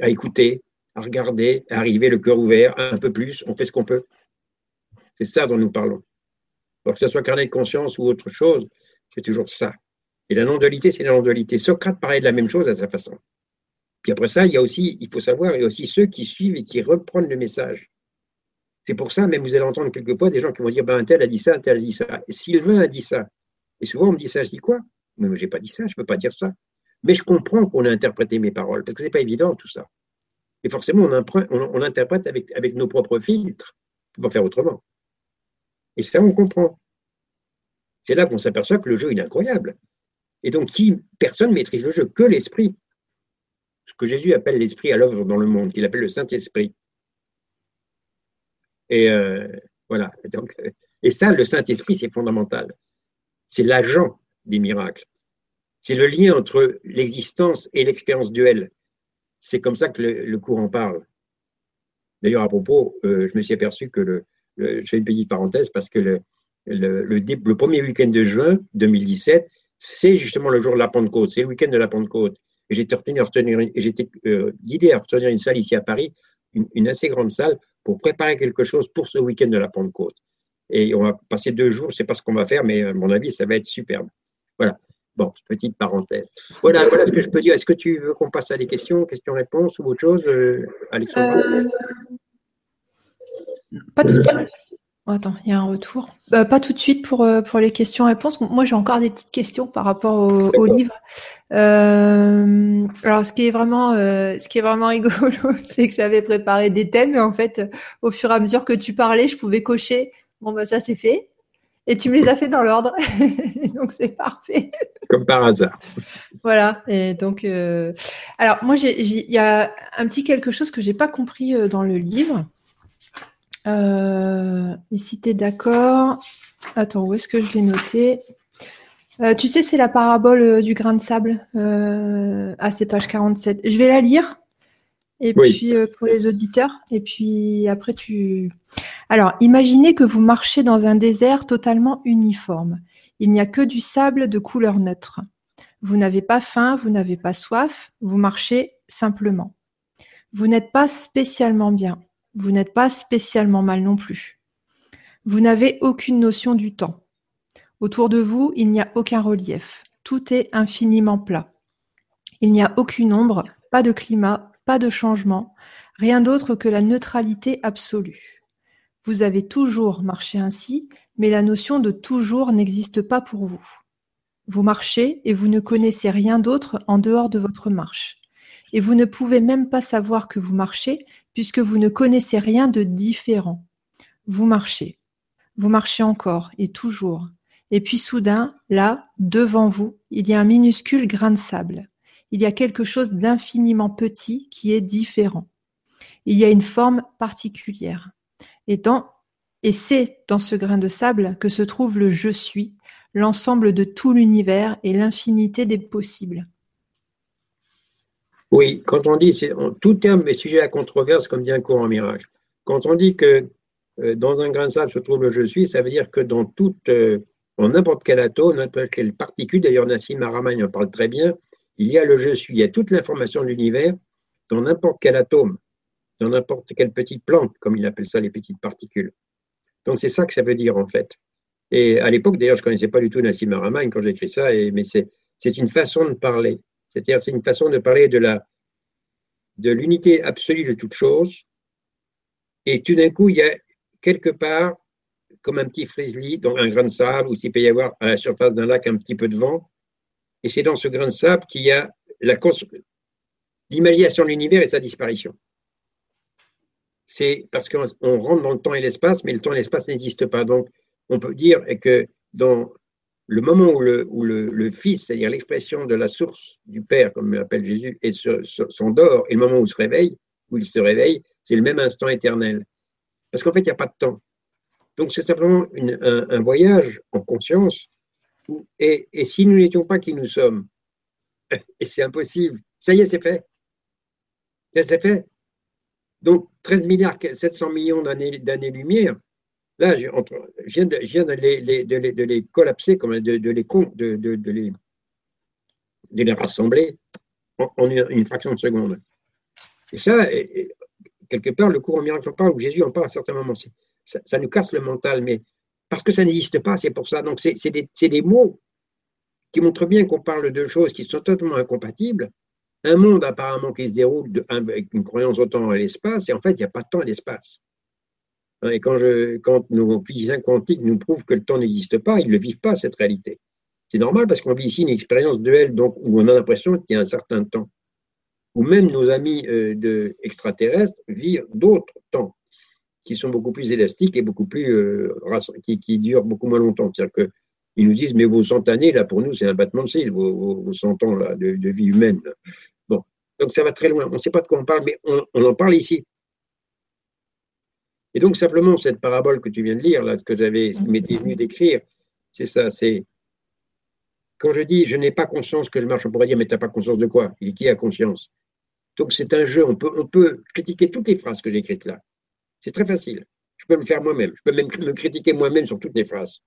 à écouter, à regarder, à arriver le cœur ouvert, un peu plus, on fait ce qu'on peut. C'est ça dont nous parlons. Alors que ce soit carnet de conscience ou autre chose, c'est toujours ça. Et la non-dualité, c'est la non-dualité. Socrate parlait de la même chose à sa façon. Puis après ça, il y a aussi, il faut savoir, il y a aussi ceux qui suivent et qui reprennent le message. C'est pour ça, même vous allez entendre quelquefois des gens qui vont dire, ben, un tel a dit ça, un tel a dit ça. Sylvain a dit ça. Et souvent, on me dit ça, je dis quoi? Mais moi, j'ai pas dit ça, je peux pas dire ça. Mais je comprends qu'on a interprété mes paroles, parce que c'est pas évident tout ça. Et forcément, on, interprète avec, avec nos propres filtres. On peut pas faire autrement. Et ça, on comprend. C'est là qu'on s'aperçoit que le jeu, il est incroyable. Et donc, qui, personne maîtrise le jeu, que l'esprit. Ce que Jésus appelle l'esprit à l'œuvre dans le monde, qu'il appelle le Saint-Esprit. Et euh, voilà. Donc, et ça, le Saint-Esprit, c'est fondamental c'est l'agent des miracles. C'est le lien entre l'existence et l'expérience duelle. C'est comme ça que le, courant parle. D'ailleurs, à propos, euh, je me suis aperçu que le, je fais une petite parenthèse parce que le, le, premier week-end de juin 2017, c'est justement le jour de la Pentecôte, c'est le week-end de la Pentecôte. Et j'étais retenu, et j'étais euh, guidé à retenir une salle ici à Paris, une, assez grande salle, pour préparer quelque chose pour ce week-end de la Pentecôte. Et on va passer deux jours, je ne pas ce qu'on va faire, mais à mon avis, ça va être superbe. Voilà. Bon, petite parenthèse. Voilà, ce que je peux dire. Est-ce que tu veux qu'on passe à des questions, questions-réponses ou autre chose, euh, Alexandra euh, Pas tout de suite. Oh, attends, il y a un retour. Euh, pas tout de suite pour, pour les questions-réponses. Moi, j'ai encore des petites questions par rapport au, livre. alors, ce qui est vraiment, ce qui est vraiment rigolo, c'est que j'avais préparé des thèmes, et en fait, au fur et à mesure que tu parlais, je pouvais cocher Bon, bah, ça, c'est fait. Et tu me les as fait dans l'ordre. donc, c'est parfait. Comme par hasard. Voilà. Et donc, euh, alors, moi, il y a un petit quelque chose que je n'ai pas compris euh, dans le livre. Euh, et si tu es d'accord. Attends, où est-ce que je l'ai noté? Tu sais, c'est la parabole du grain de sable. ah, c'est page 47. Je vais la lire. Et puis pour les auditeurs. Et puis après, tu. Alors, imaginez que vous marchez dans un désert totalement uniforme. Il n'y a que du sable de couleur neutre. Vous n'avez pas faim, vous n'avez pas soif, vous marchez simplement. Vous n'êtes pas spécialement bien, vous n'êtes pas spécialement mal non plus. Vous n'avez aucune notion du temps. Autour de vous, il n'y a aucun relief. Tout est infiniment plat. Il n'y a aucune ombre, pas de climat, pas de changement, rien d'autre que la neutralité absolue. Vous avez toujours marché ainsi, mais la notion de toujours n'existe pas pour vous. Vous marchez et vous ne connaissez rien d'autre en dehors de votre marche. Et vous ne pouvez même pas savoir que vous marchez puisque vous ne connaissez rien de différent. Vous marchez. Vous marchez encore et toujours. Et puis soudain, là, devant vous, il y a un minuscule grain de sable. Il y a quelque chose d'infiniment petit qui est différent. Il y a une forme particulière. Et, c'est dans ce grain de sable que se trouve le je suis, l'ensemble de tout l'univers et l'infinité des possibles. Oui, quand on dit, tout terme est sujet à controverse, comme dit un courant miracle. Quand on dit que euh, dans un grain de sable se trouve le je suis, ça veut dire que dans toute, euh, en n'importe quel atome, n'importe quelle particule, d'ailleurs Nassim Araman en parle très bien, il y a le je suis, il y a toute l'information de l'univers dans n'importe quel atome dans n'importe quelle petite plante, comme il appelle ça les petites particules. Donc c'est ça que ça veut dire en fait. Et à l'époque, d'ailleurs, je ne connaissais pas du tout Nassim Haramein quand j'ai écrit ça, mais c'est une façon de parler. C'est-à-dire, c'est une façon de parler de la de l'unité absolue de toute chose. Et tout d'un coup, il y a quelque part, comme un petit frisli, dans un grain de sable, où il peut y avoir à la surface d'un lac un petit peu de vent. Et c'est dans ce grain de sable qu'il y a l'imagination de l'univers et sa disparition c'est parce qu'on rentre dans le temps et l'espace, mais le temps et l'espace n'existent pas. Donc, on peut dire que dans le moment où le, Fils, c'est-à-dire l'expression de la source du Père, comme l'appelle Jésus, s'endort, et le moment où il se réveille, où il se réveille, c'est le même instant éternel. Parce qu'en fait, il n'y a pas de temps. Donc, c'est simplement un, voyage en conscience. et, et si nous n'étions pas qui nous sommes, et c'est impossible, ça y est, c'est fait. Ça, c'est fait. Donc, 13 milliards 700 millions d'années-lumière, là, je, viens, de, les, collapser, comme de, les, de, les, rassembler en, une, fraction de seconde. Et ça, quelque part, le courant miracle en parle, ou Jésus en parle à certains moments, ça, ça, nous casse le mental, mais parce que ça n'existe pas, c'est pour ça. Donc, c'est des, mots qui montrent bien qu'on parle de choses qui sont totalement incompatibles, un monde apparemment qui se déroule avec une croyance au temps et l'espace, et en fait, il n'y a pas de temps et d'espace. Hein, et quand, nos physiciens quantiques nous prouvent que le temps n'existe pas, ils ne vivent pas, cette réalité. C'est normal parce qu'on vit ici une expérience duelle donc, où on a l'impression qu'il y a un certain temps. Ou même nos amis euh, de, extraterrestres vivent d'autres temps qui sont beaucoup plus élastiques et beaucoup plus euh, qui, durent beaucoup moins longtemps. C'est-à-dire qu'ils nous disent, mais vos 100 années, là, pour nous, c'est un battement de cils, vos, vos 100 ans là, de, vie humaine. Donc ça va très loin. On ne sait pas de quoi on parle, mais on, en parle ici. Et donc simplement cette parabole que tu viens de lire, là, ce que j'avais, ce qui m'était venu d'écrire, c'est ça, c'est quand je dis je n'ai pas conscience que je marche, on pourrait dire mais tu n'as pas conscience de quoi? Il qui a conscience? Donc c'est un jeu, on peut, on peut critiquer toutes les phrases que j'ai écrites là. C'est très facile. Je peux le faire moi-même. Je peux même me critiquer moi-même sur toutes les phrases.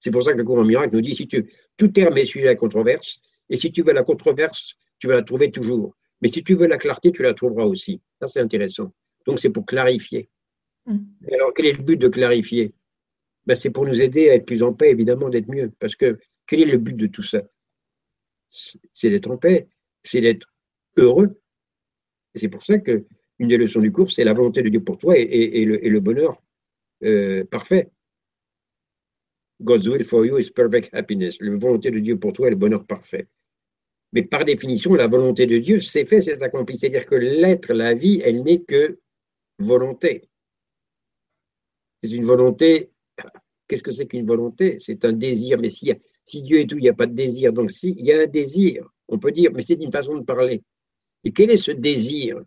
C'est pour ça que le courant miracle nous dit si tu, tout terme est sujet à controverse, et si tu veux la controverse, tu vas la trouver toujours. Mais si tu veux la clarté, tu la trouveras aussi. Ça, c'est intéressant. Donc, c'est pour clarifier. Mm. Alors, quel est le but de clarifier? Ben, C'est pour nous aider à être plus en paix, évidemment, d'être mieux. Parce que quel est le but de tout ça? C'est d'être en paix, c'est d'être heureux. Et c'est pour ça que une des leçons du cours, c'est la volonté de Dieu pour toi et, le, bonheur euh, parfait. God's will for you is perfect happiness. La volonté de Dieu pour toi est le bonheur parfait. Mais par définition, la volonté de Dieu, c'est fait, c'est accompli. C'est-à-dire que l'être, la vie, elle n'est que volonté. C'est une volonté qu'est-ce que c'est qu'une volonté? C'est un désir, mais si, Dieu est tout, il n'y a pas de désir. Donc, s'il y a un désir, on peut dire, mais c'est une façon de parler. Et quel est ce désir?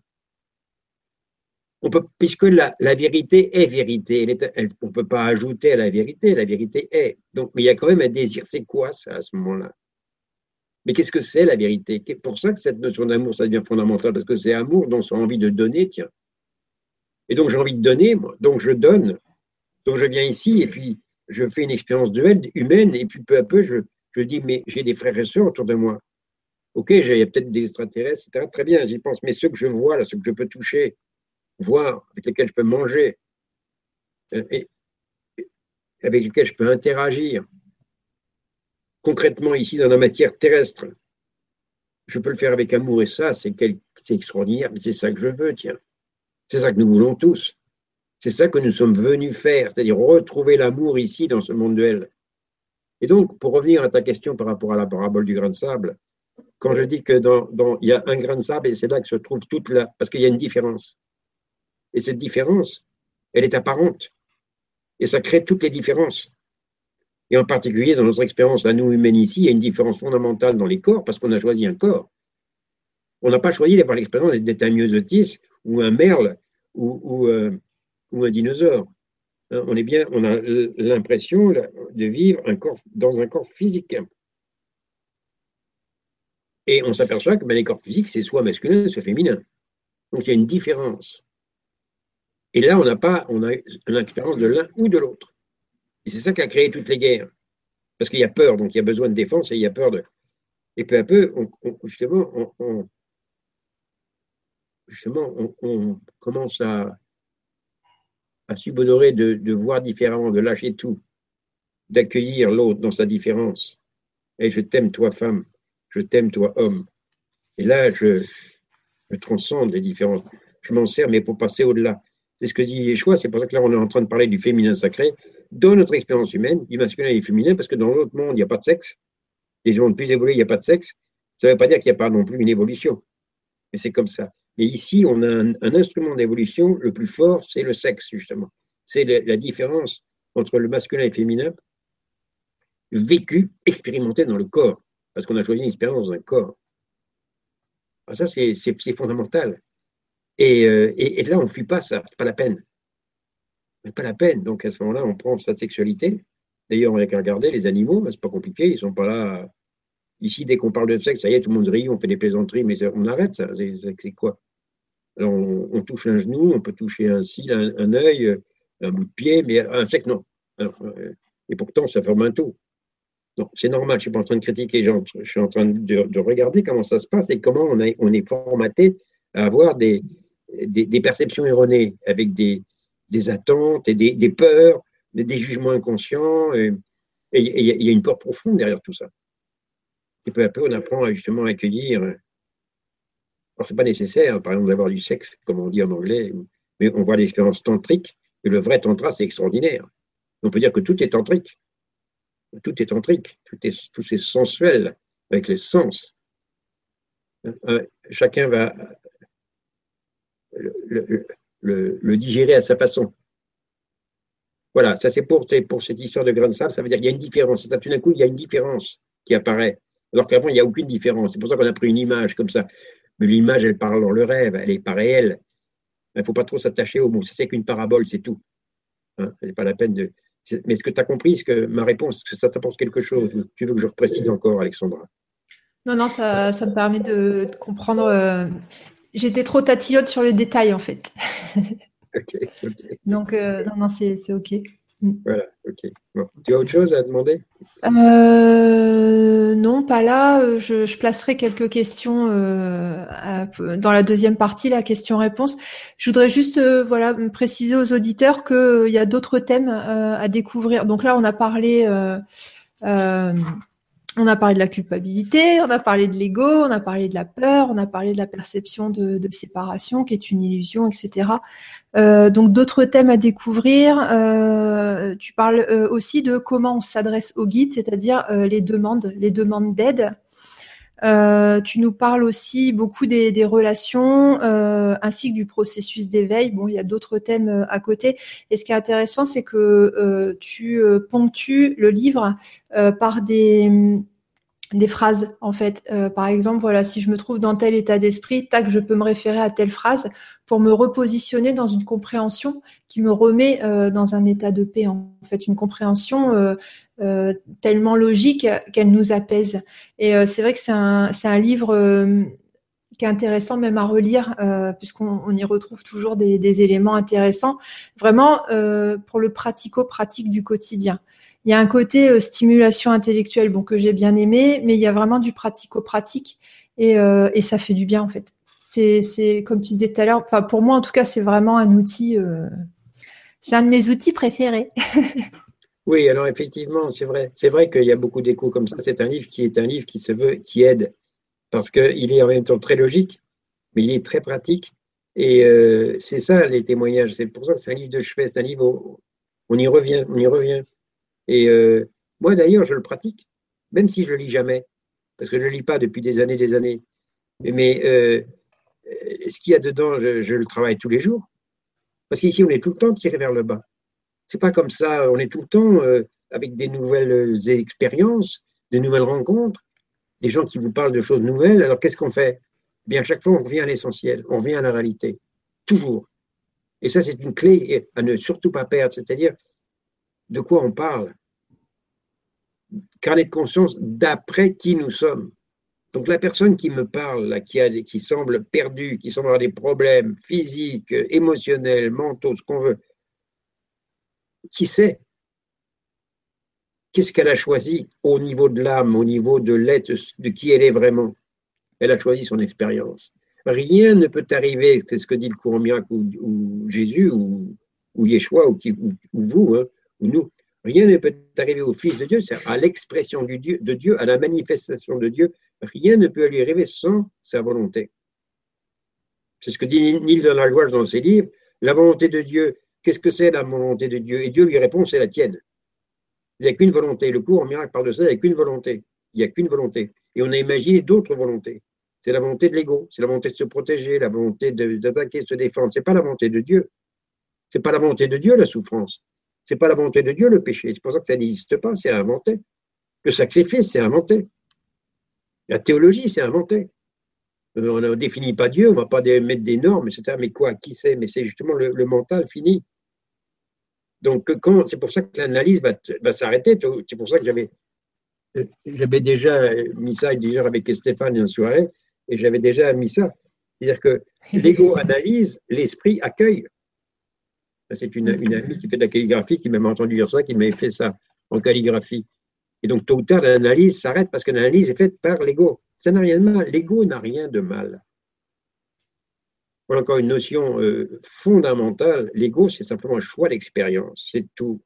On peut, Puisque la, vérité est vérité, on ne peut pas ajouter à la vérité, la vérité est. Donc, mais il y a quand même un désir. C'est quoi ça à ce moment-là? Mais qu'est-ce que c'est la vérité? C'est pour ça que cette notion d'amour, ça devient fondamental, parce que c'est amour dont on a envie de donner, tiens. Et donc j'ai envie de donner, moi. Donc je donne. Donc je viens ici et puis je fais une expérience duel humaine et puis peu à peu je, dis mais j'ai des frères et sœurs autour de moi. Ok, j'ai peut-être des extraterrestres, etc. Très bien, j'y pense. Mais ceux que je vois là, ceux que je peux toucher, voir, avec lesquels je peux manger, euh, et, avec lesquels je peux interagir, concrètement ici dans la matière terrestre, je peux le faire avec amour et ça, c'est extraordinaire. Mais c'est ça que je veux, tiens. C'est ça que nous voulons tous. C'est ça que nous sommes venus faire, c'est-à-dire retrouver l'amour ici dans ce monde duel. Et donc, pour revenir à ta question par rapport à la parabole du grain de sable, quand je dis que dans, il y a un grain de sable et c'est là que se trouve toute la, parce qu'il y a une différence. Et cette différence, elle est apparente. Et ça crée toutes les différences. Et en particulier, dans notre expérience à nous humains ici, il y a une différence fondamentale dans les corps parce qu'on a choisi un corps. On n'a pas choisi d'avoir l'expérience d'être un myosotis ou un merle ou, euh, ou, un dinosaure. Hein, on est bien, on a l'impression de vivre dans un corps physique. Et on s'aperçoit que ben, les corps physiques, c'est soit masculin, soit féminin. Donc il y a une différence. Et là, on n'a pas, on a l'expérience de l'un ou de l'autre. Et c'est ça qui a créé toutes les guerres. Parce qu'il y a peur, donc il y a besoin de défense et il y a peur de. Et peu à peu, justement, on, justement, on, commence à, à subhonorer de, de, voir différemment, de lâcher tout, d'accueillir l'autre dans sa différence. Et je t'aime, toi, femme, je t'aime, toi, homme. Et là, je, transcende les différences. Je m'en sers, mais pour passer au-delà. C'est ce que dit Yeshua, c'est pour ça que là, on est en train de parler du féminin sacré dans notre expérience humaine, du masculin et du féminin, parce que dans l'autre monde, il n'y a pas de sexe. Les mondes plus évolués, il n'y a pas de sexe. Ça ne veut pas dire qu'il n'y a pas non plus une évolution. Mais c'est comme ça. Et ici, on a un, instrument d'évolution, le plus fort, c'est le sexe, justement. C'est la, différence entre le masculin et le féminin vécu, expérimenté dans le corps, parce qu'on a choisi une expérience dans un corps. Alors ça, c'est fondamental. Euh, et, là, on ne fuit pas ça, c'est pas la peine. Pas la peine. Donc à ce moment-là, on prend sa sexualité. D'ailleurs, on n'a qu'à regarder les animaux, c'est pas compliqué, ils sont pas là. Ici, dès qu'on parle de sexe, ça y est, tout le monde rit, on fait des plaisanteries, mais on arrête ça. C'est quoi? On, touche un genou, on peut toucher un cil, un, œil, un bout de pied, mais un sexe, non. Euh, et pourtant, ça forme un tout. C'est normal, je ne suis pas en train de critiquer, je suis en train de, regarder comment ça se passe et comment on, est formaté à avoir des, des, perceptions erronées avec des, attentes et des, peurs, des, jugements inconscients. Et il y, a une peur profonde derrière tout ça. Et peu à peu, on apprend à justement accueillir alors, ce n'est pas nécessaire, par exemple, d'avoir du sexe, comme on dit en anglais, mais on voit l'expérience tantrique, et le vrai tantra, c'est extraordinaire. On peut dire que tout est tantrique. Tout est tantrique, tout est, tout sensuel, avec les sens. Euh, chacun va le, digérer à sa façon. Voilà, ça c'est pour, pour cette histoire de grain de sable, ça veut dire qu'il y a une différence. Ça, tout d'un coup, il y a une différence qui apparaît. Alors qu'avant, il n'y a aucune différence. C'est pour ça qu'on a pris une image comme ça. Mais l'image, elle parle dans le rêve, elle n'est pas réelle. Il ne faut pas trop s'attacher au mot. C'est qu'une parabole, c'est tout. Hein n'est pas la peine de. Mais est-ce que tu as compris ce que ma réponse? Est-ce que ça t'apporte quelque chose? Tu veux que je reprécise encore, Alexandra? Non, non, ça, ça, me permet de, comprendre. Euh, j'étais trop tatillonne sur le détail, en fait. Donc, euh, non, non, c'est OK. Mm. Voilà, ok. Tu as autre chose à demander? Euh, Non, pas là. Euh, je, placerai quelques questions euh, dans la deuxième partie, la question-réponse. Je voudrais juste voilà, préciser aux auditeurs qu'il y a d'autres thèmes à découvrir. Donc là, on a parlé on a parlé de la culpabilité, on a parlé de l'ego, on a parlé de la peur, on a parlé de la perception de, séparation qui est une illusion, etc. Euh, donc d'autres thèmes à découvrir. Euh, tu parles euh, aussi de comment on s'adresse au guide, c'est-à-dire les demandes, les demandes d'aide. Euh, tu nous parles aussi beaucoup des, relations euh, ainsi que du processus d'éveil. Bon, il y a d'autres thèmes euh, à côté. Et ce qui est intéressant, c'est que tu ponctues le livre par des des phrases en fait. Euh, par exemple, voilà, si je me trouve dans tel état d'esprit, tac, je peux me référer à telle phrase pour me repositionner dans une compréhension qui me remet euh, dans un état de paix. En fait, une compréhension euh, tellement logique qu'elle nous apaise. Et c'est vrai que c'est un, livre qui est intéressant même à relire puisqu'on on y retrouve toujours des, des éléments intéressants. Vraiment pour le pratico-pratique du quotidien. Il y a un côté euh, stimulation intellectuelle bon, que j'ai bien aimé, mais il y a vraiment du pratico-pratique et, euh, et, ça fait du bien en fait. C'est comme tu disais tout à l'heure, pour moi en tout cas, c'est vraiment un outil, euh, c'est un de mes outils préférés. oui, alors effectivement, c'est vrai. C'est vrai qu'il y a beaucoup d'échos comme ça. C'est un livre qui est un livre qui se veut, qui aide, parce qu'il est en même temps très logique, mais il est très pratique. Et euh, c'est ça les témoignages. C'est pour ça que c'est un livre de chevet, c'est un livre où on y revient, on y revient. Et euh, moi, d'ailleurs, je le pratique, même si je le lis jamais, parce que je ne le lis pas depuis des années des années. Mais euh, ce qu'il y a dedans, je, le travaille tous les jours. Parce qu'ici, on est tout le temps tiré vers le bas. C'est pas comme ça, on est tout le temps euh, avec des nouvelles expériences, des nouvelles rencontres, des gens qui vous parlent de choses nouvelles. Alors, qu'est-ce qu'on fait? Bien, à chaque fois, on revient à l'essentiel, on revient à la réalité, toujours. Et ça, c'est une clé à ne surtout pas perdre, c'est-à-dire de quoi on parle? Carnet de conscience d'après qui nous sommes. Donc la personne qui me parle, qui, a, qui semble perdue, qui semble avoir des problèmes physiques, émotionnels, mentaux, ce qu'on veut, qui sait? Qu'est-ce qu'elle a choisi au niveau de l'âme, au niveau de l'être, de qui elle est vraiment? Elle a choisi son expérience. Rien ne peut arriver, c'est ce que dit le courant miracle ou, Jésus ou, ou Yeshua ou, vous hein, nous. Rien ne peut arriver au Fils de Dieu, c'est à l'expression de Dieu, à la manifestation de Dieu. Rien ne peut lui arriver sans sa volonté. C'est ce que dit Nil de la Gouache dans ses livres. La volonté de Dieu, qu'est-ce que c'est la volonté de Dieu? Et Dieu lui répond, c'est la tienne. Il n'y a qu'une volonté. Le cours en miracle parle de ça, il n'y a qu'une volonté. Il n'y a qu'une volonté. Et on a imaginé d'autres volontés. C'est la volonté de l'ego, c'est la volonté de se protéger, la volonté d'attaquer, de se défendre. Ce n'est pas la volonté de Dieu. Ce n'est pas la volonté de Dieu, la souffrance. C'est pas la volonté de Dieu le péché. C'est pour ça que ça n'existe pas, c'est inventé. Le sacrifice, c'est inventé. La théologie, c'est inventé. Euh, on ne définit pas Dieu, on ne va pas mettre des normes, etc. Mais quoi Qui sait? Mais c'est justement le, mental fini. Donc, quand, c'est pour ça que l'analyse va, s'arrêter. C'est pour ça que j'avais, j'avais déjà mis ça déjà avec Stéphane une soirée, et j'avais déjà mis ça. C'est-à-dire que l'ego analyse, l'esprit accueille. C'est une, amie qui fait de la calligraphie qui m'a entendu dire ça, qui m'avait fait ça en calligraphie. Et donc, tôt ou tard, l'analyse s'arrête parce que l'analyse est faite par l'ego. Ça n'a rien de mal. L'ego n'a rien de mal. Voilà encore une notion euh, fondamentale. L'ego, c'est simplement un choix d'expérience. C'est tout.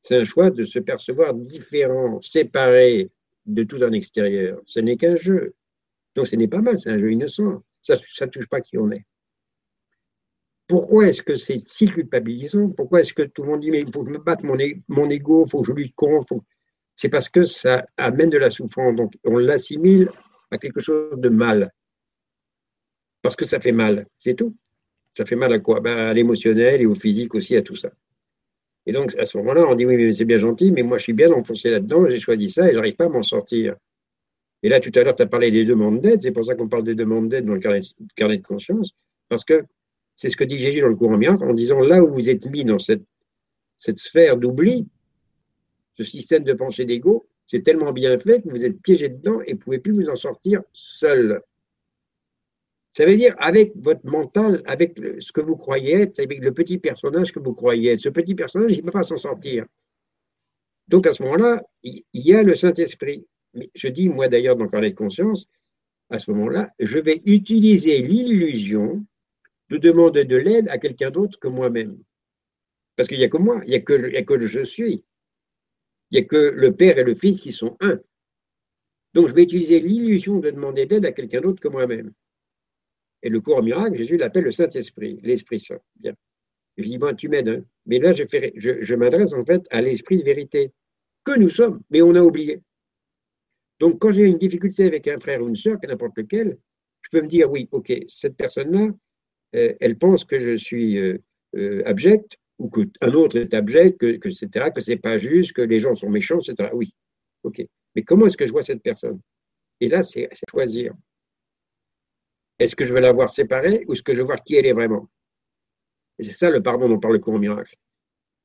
C'est un choix de se percevoir différent, séparé de tout un extérieur. Ce n'est qu'un jeu. Donc, ce n'est pas mal. C'est un jeu innocent. Ça ne touche pas qui on est. Pourquoi est-ce que c'est si culpabilisant? Pourquoi est-ce que tout le monde dit mais il faut que je me batte mon, mon ego, il faut que je lui contre C'est parce que ça amène de la souffrance. Donc on l'assimile à quelque chose de mal. Parce que ça fait mal, c'est tout. Ça fait mal à quoi? Ben, À l'émotionnel et au physique aussi, à tout ça. Et donc à ce moment-là, on dit oui, mais c'est bien gentil, mais moi je suis bien enfoncé là-dedans, j'ai choisi ça et j'arrive pas à m'en sortir. Et là, tout à l'heure, tu as parlé des demandes d'aide, c'est pour ça qu'on parle des demandes d'aide dans le carnet de conscience, parce que c'est ce que dit Jésus dans le courant miracle en disant là où vous êtes mis dans cette, sphère d'oubli, ce système de pensée d'ego, c'est tellement bien fait que vous êtes piégé dedans et vous ne pouvez plus vous en sortir seul. Ça veut dire avec votre mental, avec ce que vous croyez être, avec le petit personnage que vous croyez être. Ce petit personnage, il ne peut pas s'en sortir. Donc à ce moment-là, il y a le Saint-Esprit. Je dis, moi d'ailleurs, dans le de conscience, à ce moment-là, je vais utiliser l'illusion de demander de l'aide à quelqu'un d'autre que moi-même. Parce qu'il n'y a que moi, il n'y a, que, a je suis. Il n'y a que le Père et le Fils qui sont un. Donc je vais utiliser l'illusion de demander d'aide à quelqu'un d'autre que moi-même. Et le cours miracle, Jésus l'appelle le Saint-Esprit, l'Esprit Saint. Bien. Je dis, tu m'aides, hein. mais là, je, je m'adresse en fait à l'Esprit de vérité, que nous sommes, mais on a oublié. Donc, quand j'ai une difficulté avec un frère ou une sœur, n'importe lequel, je peux me dire, oui, ok, cette personne-là, elle pense que je suis euh, euh, abject, ou qu'un autre est abject, que, etc., que c'est pas juste, que les gens sont méchants, etc. Oui, ok. Mais comment est-ce que je vois cette personne? Et là, c'est choisir. Est-ce que je veux la voir séparée ou est-ce que je veux voir qui elle est vraiment? C'est ça le pardon dont parle le courant miracle.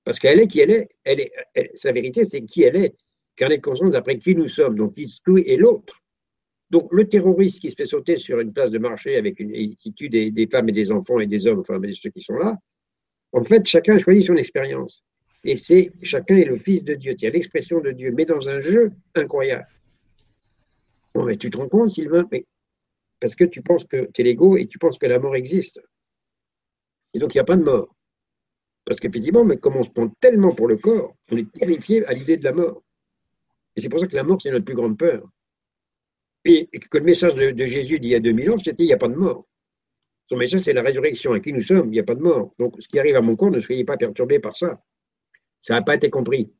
Parce qu'elle est qui elle est. Elle est sa vérité, c'est qui elle est. Car elle est consciente d'après qui nous sommes, donc qui est l'autre. Donc le terroriste qui se fait sauter sur une place de marché avec une, qui tue des, femmes et des enfants et des hommes, enfin ceux qui sont là, en fait, chacun a choisi son expérience. Et c'est chacun est le fils de Dieu. A l'expression de Dieu, mais dans un jeu incroyable. Bon, mais tu te rends compte, Sylvain, mais parce que tu penses que tu es l'ego et tu penses que la mort existe. Et donc, il n'y a pas de mort. Parce qu'effectivement, mais comme on se prend tellement pour le corps, on est terrifié à l'idée de la mort. Et c'est pour ça que la mort, c'est notre plus grande peur. Et que le message de, Jésus d'il y a 2000 ans, c'était il n'y a pas de mort. Son message, c'est la résurrection. À qui nous sommes, il n'y a pas de mort. Donc, ce qui arrive à mon corps, ne soyez pas perturbés par ça. Ça n'a pas été compris.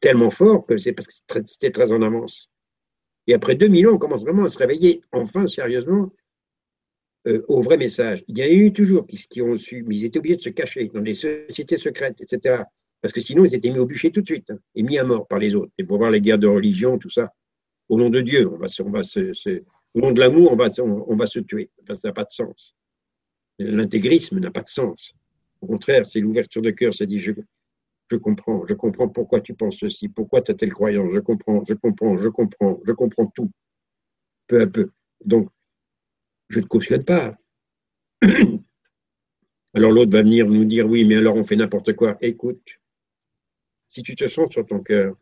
Tellement fort que c'est parce que c'était très en avance. Et après 2000 ans, on commence vraiment à se réveiller, enfin, sérieusement, euh, au vrai message. Il y a eu toujours qui, qui, ont su, mais ils étaient obligés de se cacher dans des sociétés secrètes, etc. Parce que sinon, ils étaient mis au bûcher tout de suite hein, et mis à mort par les autres. Et pour voir les guerres de religion, tout ça, au nom de Dieu, on va, on va se, au nom de l'amour, on va, on, va se tuer. ça n'a pas de sens. L'intégrisme n'a pas de sens. Au contraire, c'est l'ouverture de cœur. C'est dit, je, je comprends, je comprends pourquoi tu penses ceci, pourquoi tu as telle croyance, je comprends, je comprends, je comprends, je comprends tout, peu à peu. Donc, je ne cautionne pas. Alors l'autre va venir nous dire, oui, mais alors on fait n'importe quoi. Écoute, si tu te sens sur ton cœur,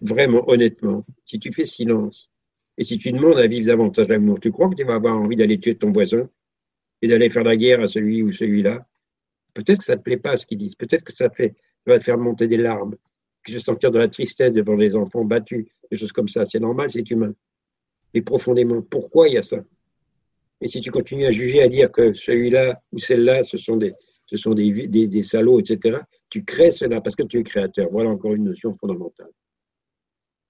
vraiment, honnêtement, si tu fais silence, et si tu demandes à vivre davantage l'amour, tu crois que tu vas avoir envie d'aller tuer ton voisin et d'aller faire la guerre à celui ou celui-là? Peut-être que ça ne te plaît pas ce qu'ils disent, peut-être que ça, fait, va te faire monter des larmes, que je sentir de la tristesse devant les enfants battus, des choses comme ça. C'est normal, c'est humain. Et profondément, pourquoi il y a ça? Et si tu continues à juger, à dire que celui-là ou celle-là, ce sont des, ce sont des, des, salauds, etc., tu crées cela parce que tu es créateur. Voilà encore une notion fondamentale.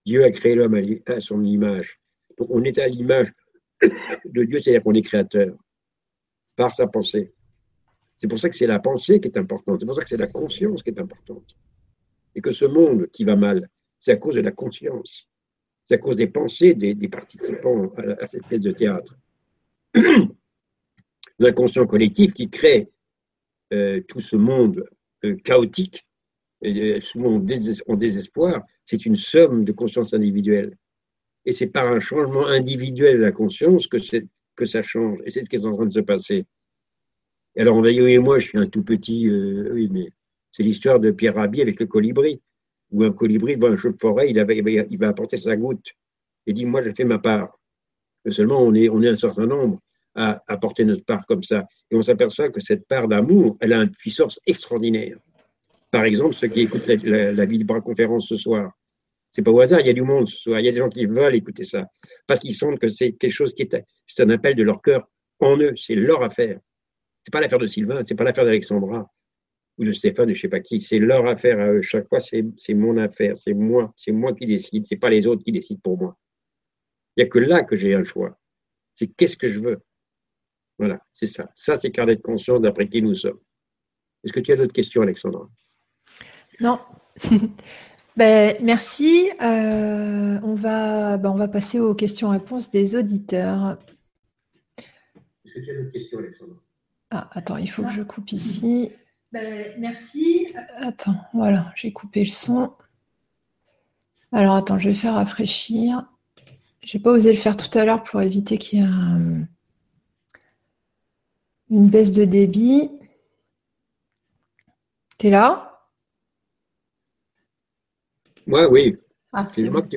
Dieu a créé l'homme à son image. Donc on est à l'image de Dieu, c'est-à-dire qu'on est créateur par sa pensée. C'est pour ça que c'est la pensée qui est importante. C'est pour ça que c'est la conscience qui est importante. Et que ce monde qui va mal, c'est à cause de la conscience. C'est à cause des pensées des, participants à, cette pièce de théâtre. L'inconscient collectif qui crée euh, tout ce monde euh, chaotique, et souvent en désespoir, c'est une somme de conscience individuelle. Et c'est par un changement individuel de la conscience que, ça change. Et c'est ce qui est en train de se passer alors, Veillot et moi, je suis un tout petit, euh, oui, mais c'est l'histoire de Pierre Rabhi avec le colibri, où un colibri devant un jeu de forêt, il, va apporter sa goutte et dit Moi, je fais ma part. Mais seulement, on est, un certain nombre à apporter notre part comme ça. Et on s'aperçoit que cette part d'amour, elle a une puissance extraordinaire. Par exemple, ceux qui écoutent la, la, la conférence ce soir, c'est pas au hasard, il y a du monde ce soir, il y a des gens qui veulent écouter ça, parce qu'ils sentent que c'est quelque chose qui est, c'est un appel de leur cœur en eux, c'est leur affaire. C'est pas l'affaire de Sylvain, c'est pas l'affaire d'Alexandra ou de Stéphane, je sais pas qui. C'est leur affaire à eux. Chaque fois, c'est mon affaire. C'est moi. C'est moi qui décide. C'est pas les autres qui décident pour moi. Il n'y a que là que j'ai un choix. C'est qu'est-ce que je veux? Voilà, c'est ça. Ça, c'est carnet de conscience d'après qui nous sommes. Est-ce que tu as d'autres questions, Alexandra? Non. ben, merci. Euh, on, va, ben, on va passer aux questions-réponses des auditeurs. Est-ce que tu as d'autres questions, Alexandra ah, attends, il faut que je coupe ici. Ben, merci. Attends, voilà, j'ai coupé le son. Alors, attends, je vais faire rafraîchir. Je n'ai pas osé le faire tout à l'heure pour éviter qu'il y ait une baisse de débit. T'es là? Moi, oui. Ah, c'est moi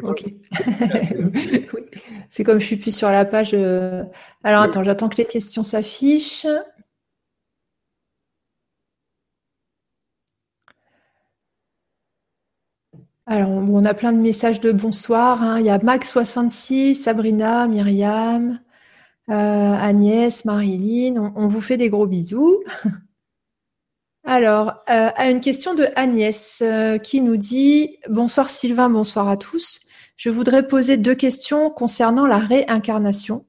C'est comme je suis plus sur la page. Euh. Alors, attends, j'attends que les questions s'affichent. Alors, on a plein de messages de bonsoir. Hein. Il y a Max66, Sabrina, Myriam, euh, Agnès, Marilyn. On, vous fait des gros bisous. Alors, à euh, une question de Agnès euh, qui nous dit Bonsoir Sylvain, bonsoir à tous. Je voudrais poser deux questions concernant la réincarnation.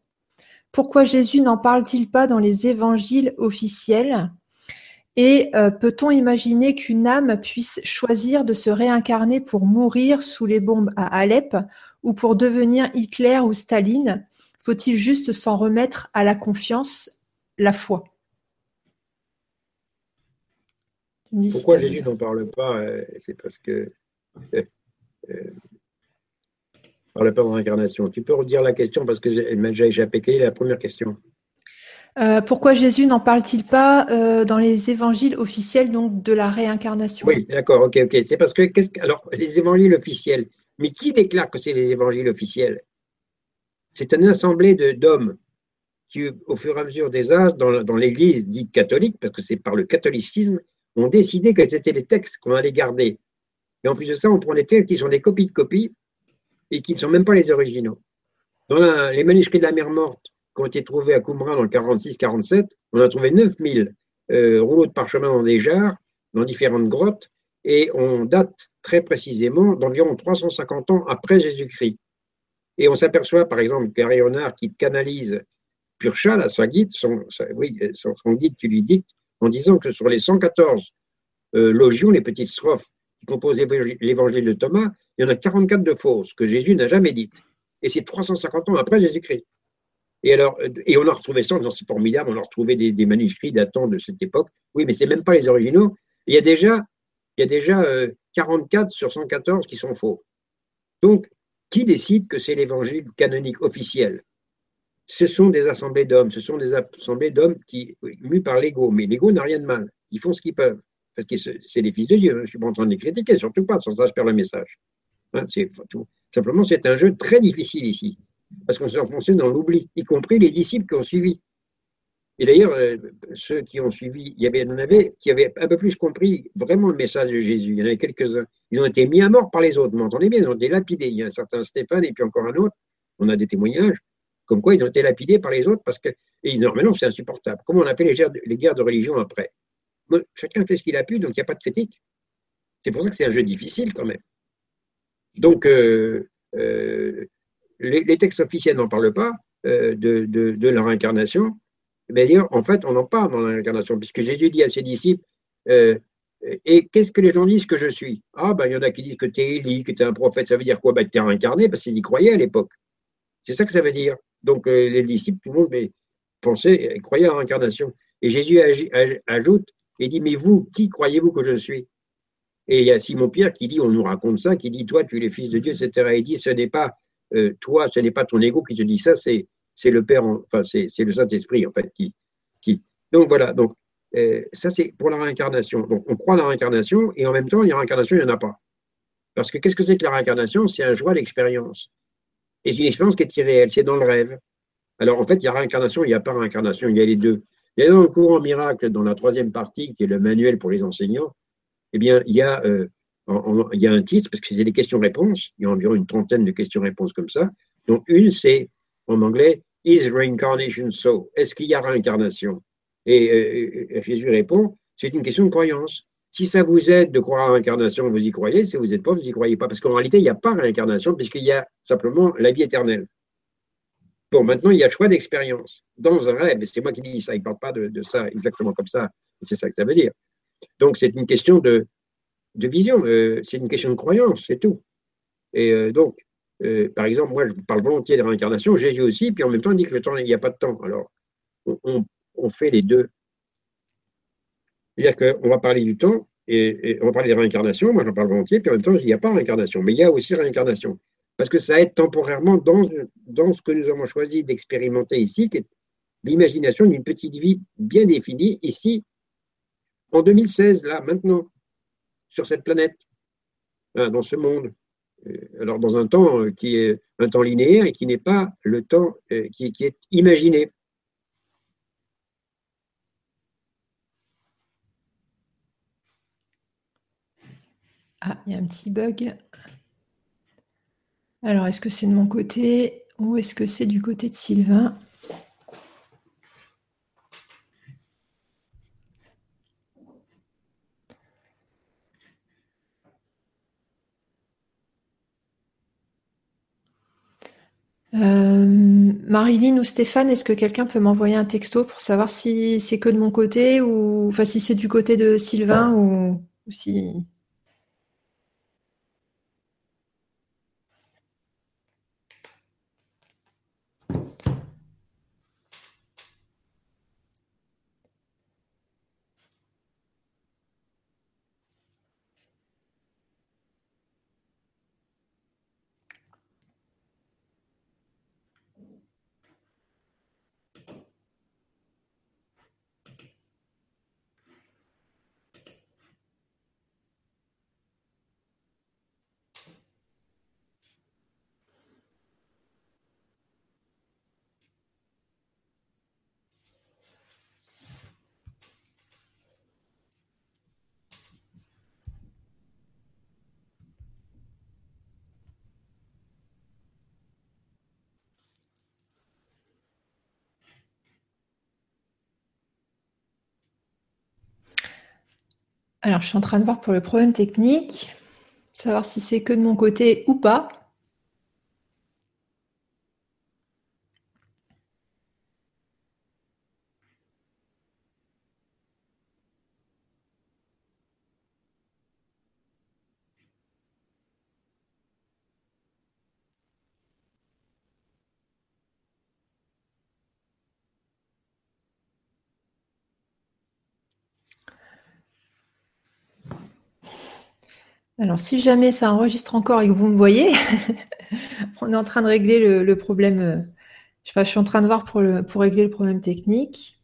Pourquoi Jésus n'en parle-t-il pas dans les évangiles officiels? Et euh, peut-on imaginer qu'une âme puisse choisir de se réincarner pour mourir sous les bombes à Alep ou pour devenir Hitler ou Staline? Faut-il juste s'en remettre à la confiance, la foi? Pourquoi Jésus n'en parle pas euh, C'est parce que euh, euh, par la peur de l'incarnation. Tu peux redire la question parce que j'ai déjà échappé. Quelle est la première question? Pourquoi Jésus n'en parle-t-il pas dans les évangiles officiels donc de la réincarnation? Oui, d'accord, ok, ok. C'est parce que, alors, les évangiles officiels, mais qui déclare que c'est les évangiles officiels? C'est une assemblée d'hommes qui, au fur et à mesure des âges, dans, dans l'Église dite catholique, parce que c'est par le catholicisme, ont décidé que c'était les textes qu'on allait garder. Et en plus de ça, on prend des textes qui sont des copies de copies et qui ne sont même pas les originaux. Dans les manuscrits de la mer morte qui ont été trouvés à Qumran dans le 46-47, on a trouvé 9000 euh, rouleaux de parchemin dans des jarres, dans différentes grottes, et on date très précisément d'environ 350 ans après Jésus-Christ. Et on s'aperçoit, par exemple, qu'Arionard, qui canalise Purcha, sa guide, son guide qui lui dicte, en disant que sur les 114 euh, logions, les petites strophes qui composent l'évangile de Thomas, il y en a 44 de fausses que Jésus n'a jamais dites. Et c'est 350 ans après Jésus-Christ. Et alors, euh, et on a retrouvé ça, c'est formidable, on a retrouvé des, manuscrits datant de cette époque. Oui, mais c'est même pas les originaux. Il y a déjà, il y a déjà 44 euh, sur 114 qui sont faux. Donc, qui décide que c'est l'évangile canonique officiel? Ce sont des assemblées d'hommes, ce sont des assemblées d'hommes qui, mus par l'ego, mais l'ego n'a rien de mal, ils font ce qu'ils peuvent, parce que c'est les fils de Dieu, hein. je ne suis pas en train de les critiquer, surtout pas, sans ça je perds le message. Hein. Simplement, c'est un jeu très difficile ici, parce qu'on s'est enfoncé dans l'oubli, y compris les disciples qui ont suivi. Et d'ailleurs, euh, ceux qui ont suivi, il y, avait, en avait qui avaient un peu plus compris vraiment le message de Jésus. Il y en avait quelques-uns. Ils ont été mis à mort par les autres, vous m'entendez bien, ils ont été lapidés. Il y a un certain Stéphane et puis encore un autre, on a des témoignages comme quoi ils ont été lapidés par les autres parce que, et normalement, c'est insupportable. Comment on a fait les, les guerres de religion après? Chacun fait ce qu'il a pu, donc il n'y a pas de critique. C'est pour ça que c'est un jeu difficile quand même. Donc, euh, euh, les, textes officiels n'en parlent pas euh, de, de, la réincarnation. Mais d'ailleurs, en fait, on en parle dans la réincarnation, puisque Jésus dit à ses disciples Et qu'est-ce que les gens disent que je suis? Ah, ben, il y en a qui disent que tu es Élie, que tu es un prophète. Ça veut dire quoi? Ben, Tu es réincarné, parce qu'ils y croyaient à l'époque. C'est ça que ça veut dire. Donc euh, les disciples, tout le monde mais, pensait, croyait à l'incarnation. Et Jésus ajoute et dit, mais vous, qui croyez-vous que je suis? Et il y a Simon-Pierre qui dit, on nous raconte ça, qui dit, toi, tu es le Fils de Dieu, etc. Et il dit, ce n'est pas euh, toi, ce n'est pas ton ego qui te dit ça, c'est, c'est le Père, enfin, c'est, c'est le Saint-Esprit, en fait, qui. qui... Donc voilà, donc euh, ça c'est pour la réincarnation. Donc on croit à la réincarnation et en même temps, il y a réincarnation, il n'y en a pas. Parce que qu'est-ce que c'est que la réincarnation? C'est un joie d'expérience. Et c'est une expérience qui est irréelle, c'est dans le rêve. Alors en fait, il y a réincarnation, il n'y a pas réincarnation, il y a les deux. Et dans le courant miracle, dans la troisième partie, qui est le manuel pour les enseignants, eh bien, il y a, euh, il y a un titre, parce que c'est des questions-réponses, il y a environ une trentaine de questions-réponses comme ça. Donc une, c'est en anglais, Is reincarnation so? Est-ce qu'il y a réincarnation? Et euh, euh, Jésus répond, c'est une question de croyance. Si ça vous aide de croire à l'incarnation, vous y croyez. Si vous n'êtes pas, vous n'y croyez pas. Parce qu'en réalité, il n'y a pas réincarnation, puisqu'il y a simplement la vie éternelle. Bon, maintenant, il y a choix d'expérience. Dans un rêve, c'est moi qui dis ça, il ne parle pas de, ça exactement comme ça. C'est ça que ça veut dire. Donc, c'est une question de, vision, euh, c'est une question de croyance, c'est tout. Et euh, donc, euh, par exemple, moi, je parle volontiers de réincarnation, Jésus aussi, puis en même temps, il dit que le temps, il n'y a pas de temps. Alors, on fait les deux c'est-à-dire qu'on va parler du temps et, on va parler de réincarnation, moi j'en parle volontiers, puis en même temps, il n'y a pas réincarnation, mais il y a aussi réincarnation. Parce que ça aide temporairement dans, dans ce que nous avons choisi d'expérimenter ici, qui est l'imagination d'une petite vie bien définie, ici, en 2016, là, maintenant, sur cette planète, hein, dans ce monde. Euh, alors, dans un temps euh, qui est un temps linéaire et qui n'est pas le temps euh, qui, qui est imaginé. Ah, il y a un petit bug. Alors, est-ce que c'est de mon côté ou est-ce que c'est du côté de Sylvain? Marilyn ou Stéphane, est-ce que quelqu'un peut m'envoyer un texto pour savoir si c'est que de mon côté ou enfin si c'est du côté de Sylvain ou si Alors, je suis en train de voir pour le problème technique, savoir si c'est que de mon côté ou pas. Alors, si jamais ça enregistre encore et que vous me voyez, on est en train de régler le, problème. Euh, je suis en train de voir pour, pour régler le problème technique.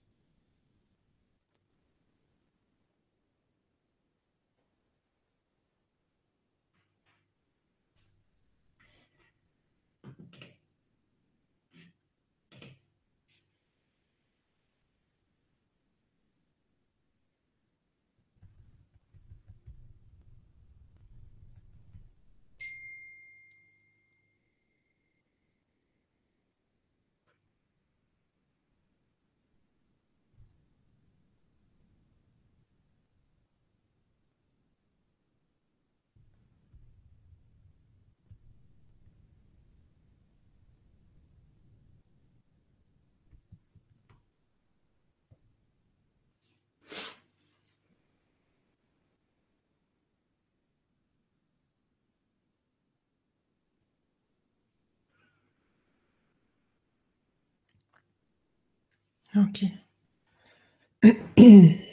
Ok.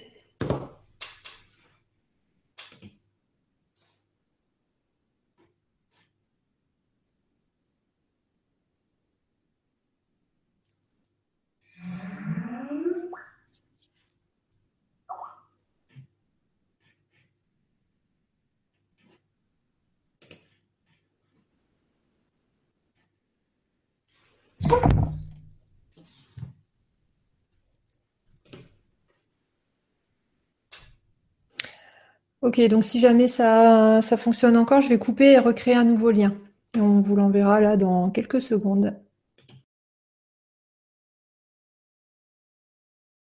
Ok, donc si jamais ça, fonctionne encore, je vais couper et recréer un nouveau lien. Et on vous l'enverra là dans quelques secondes.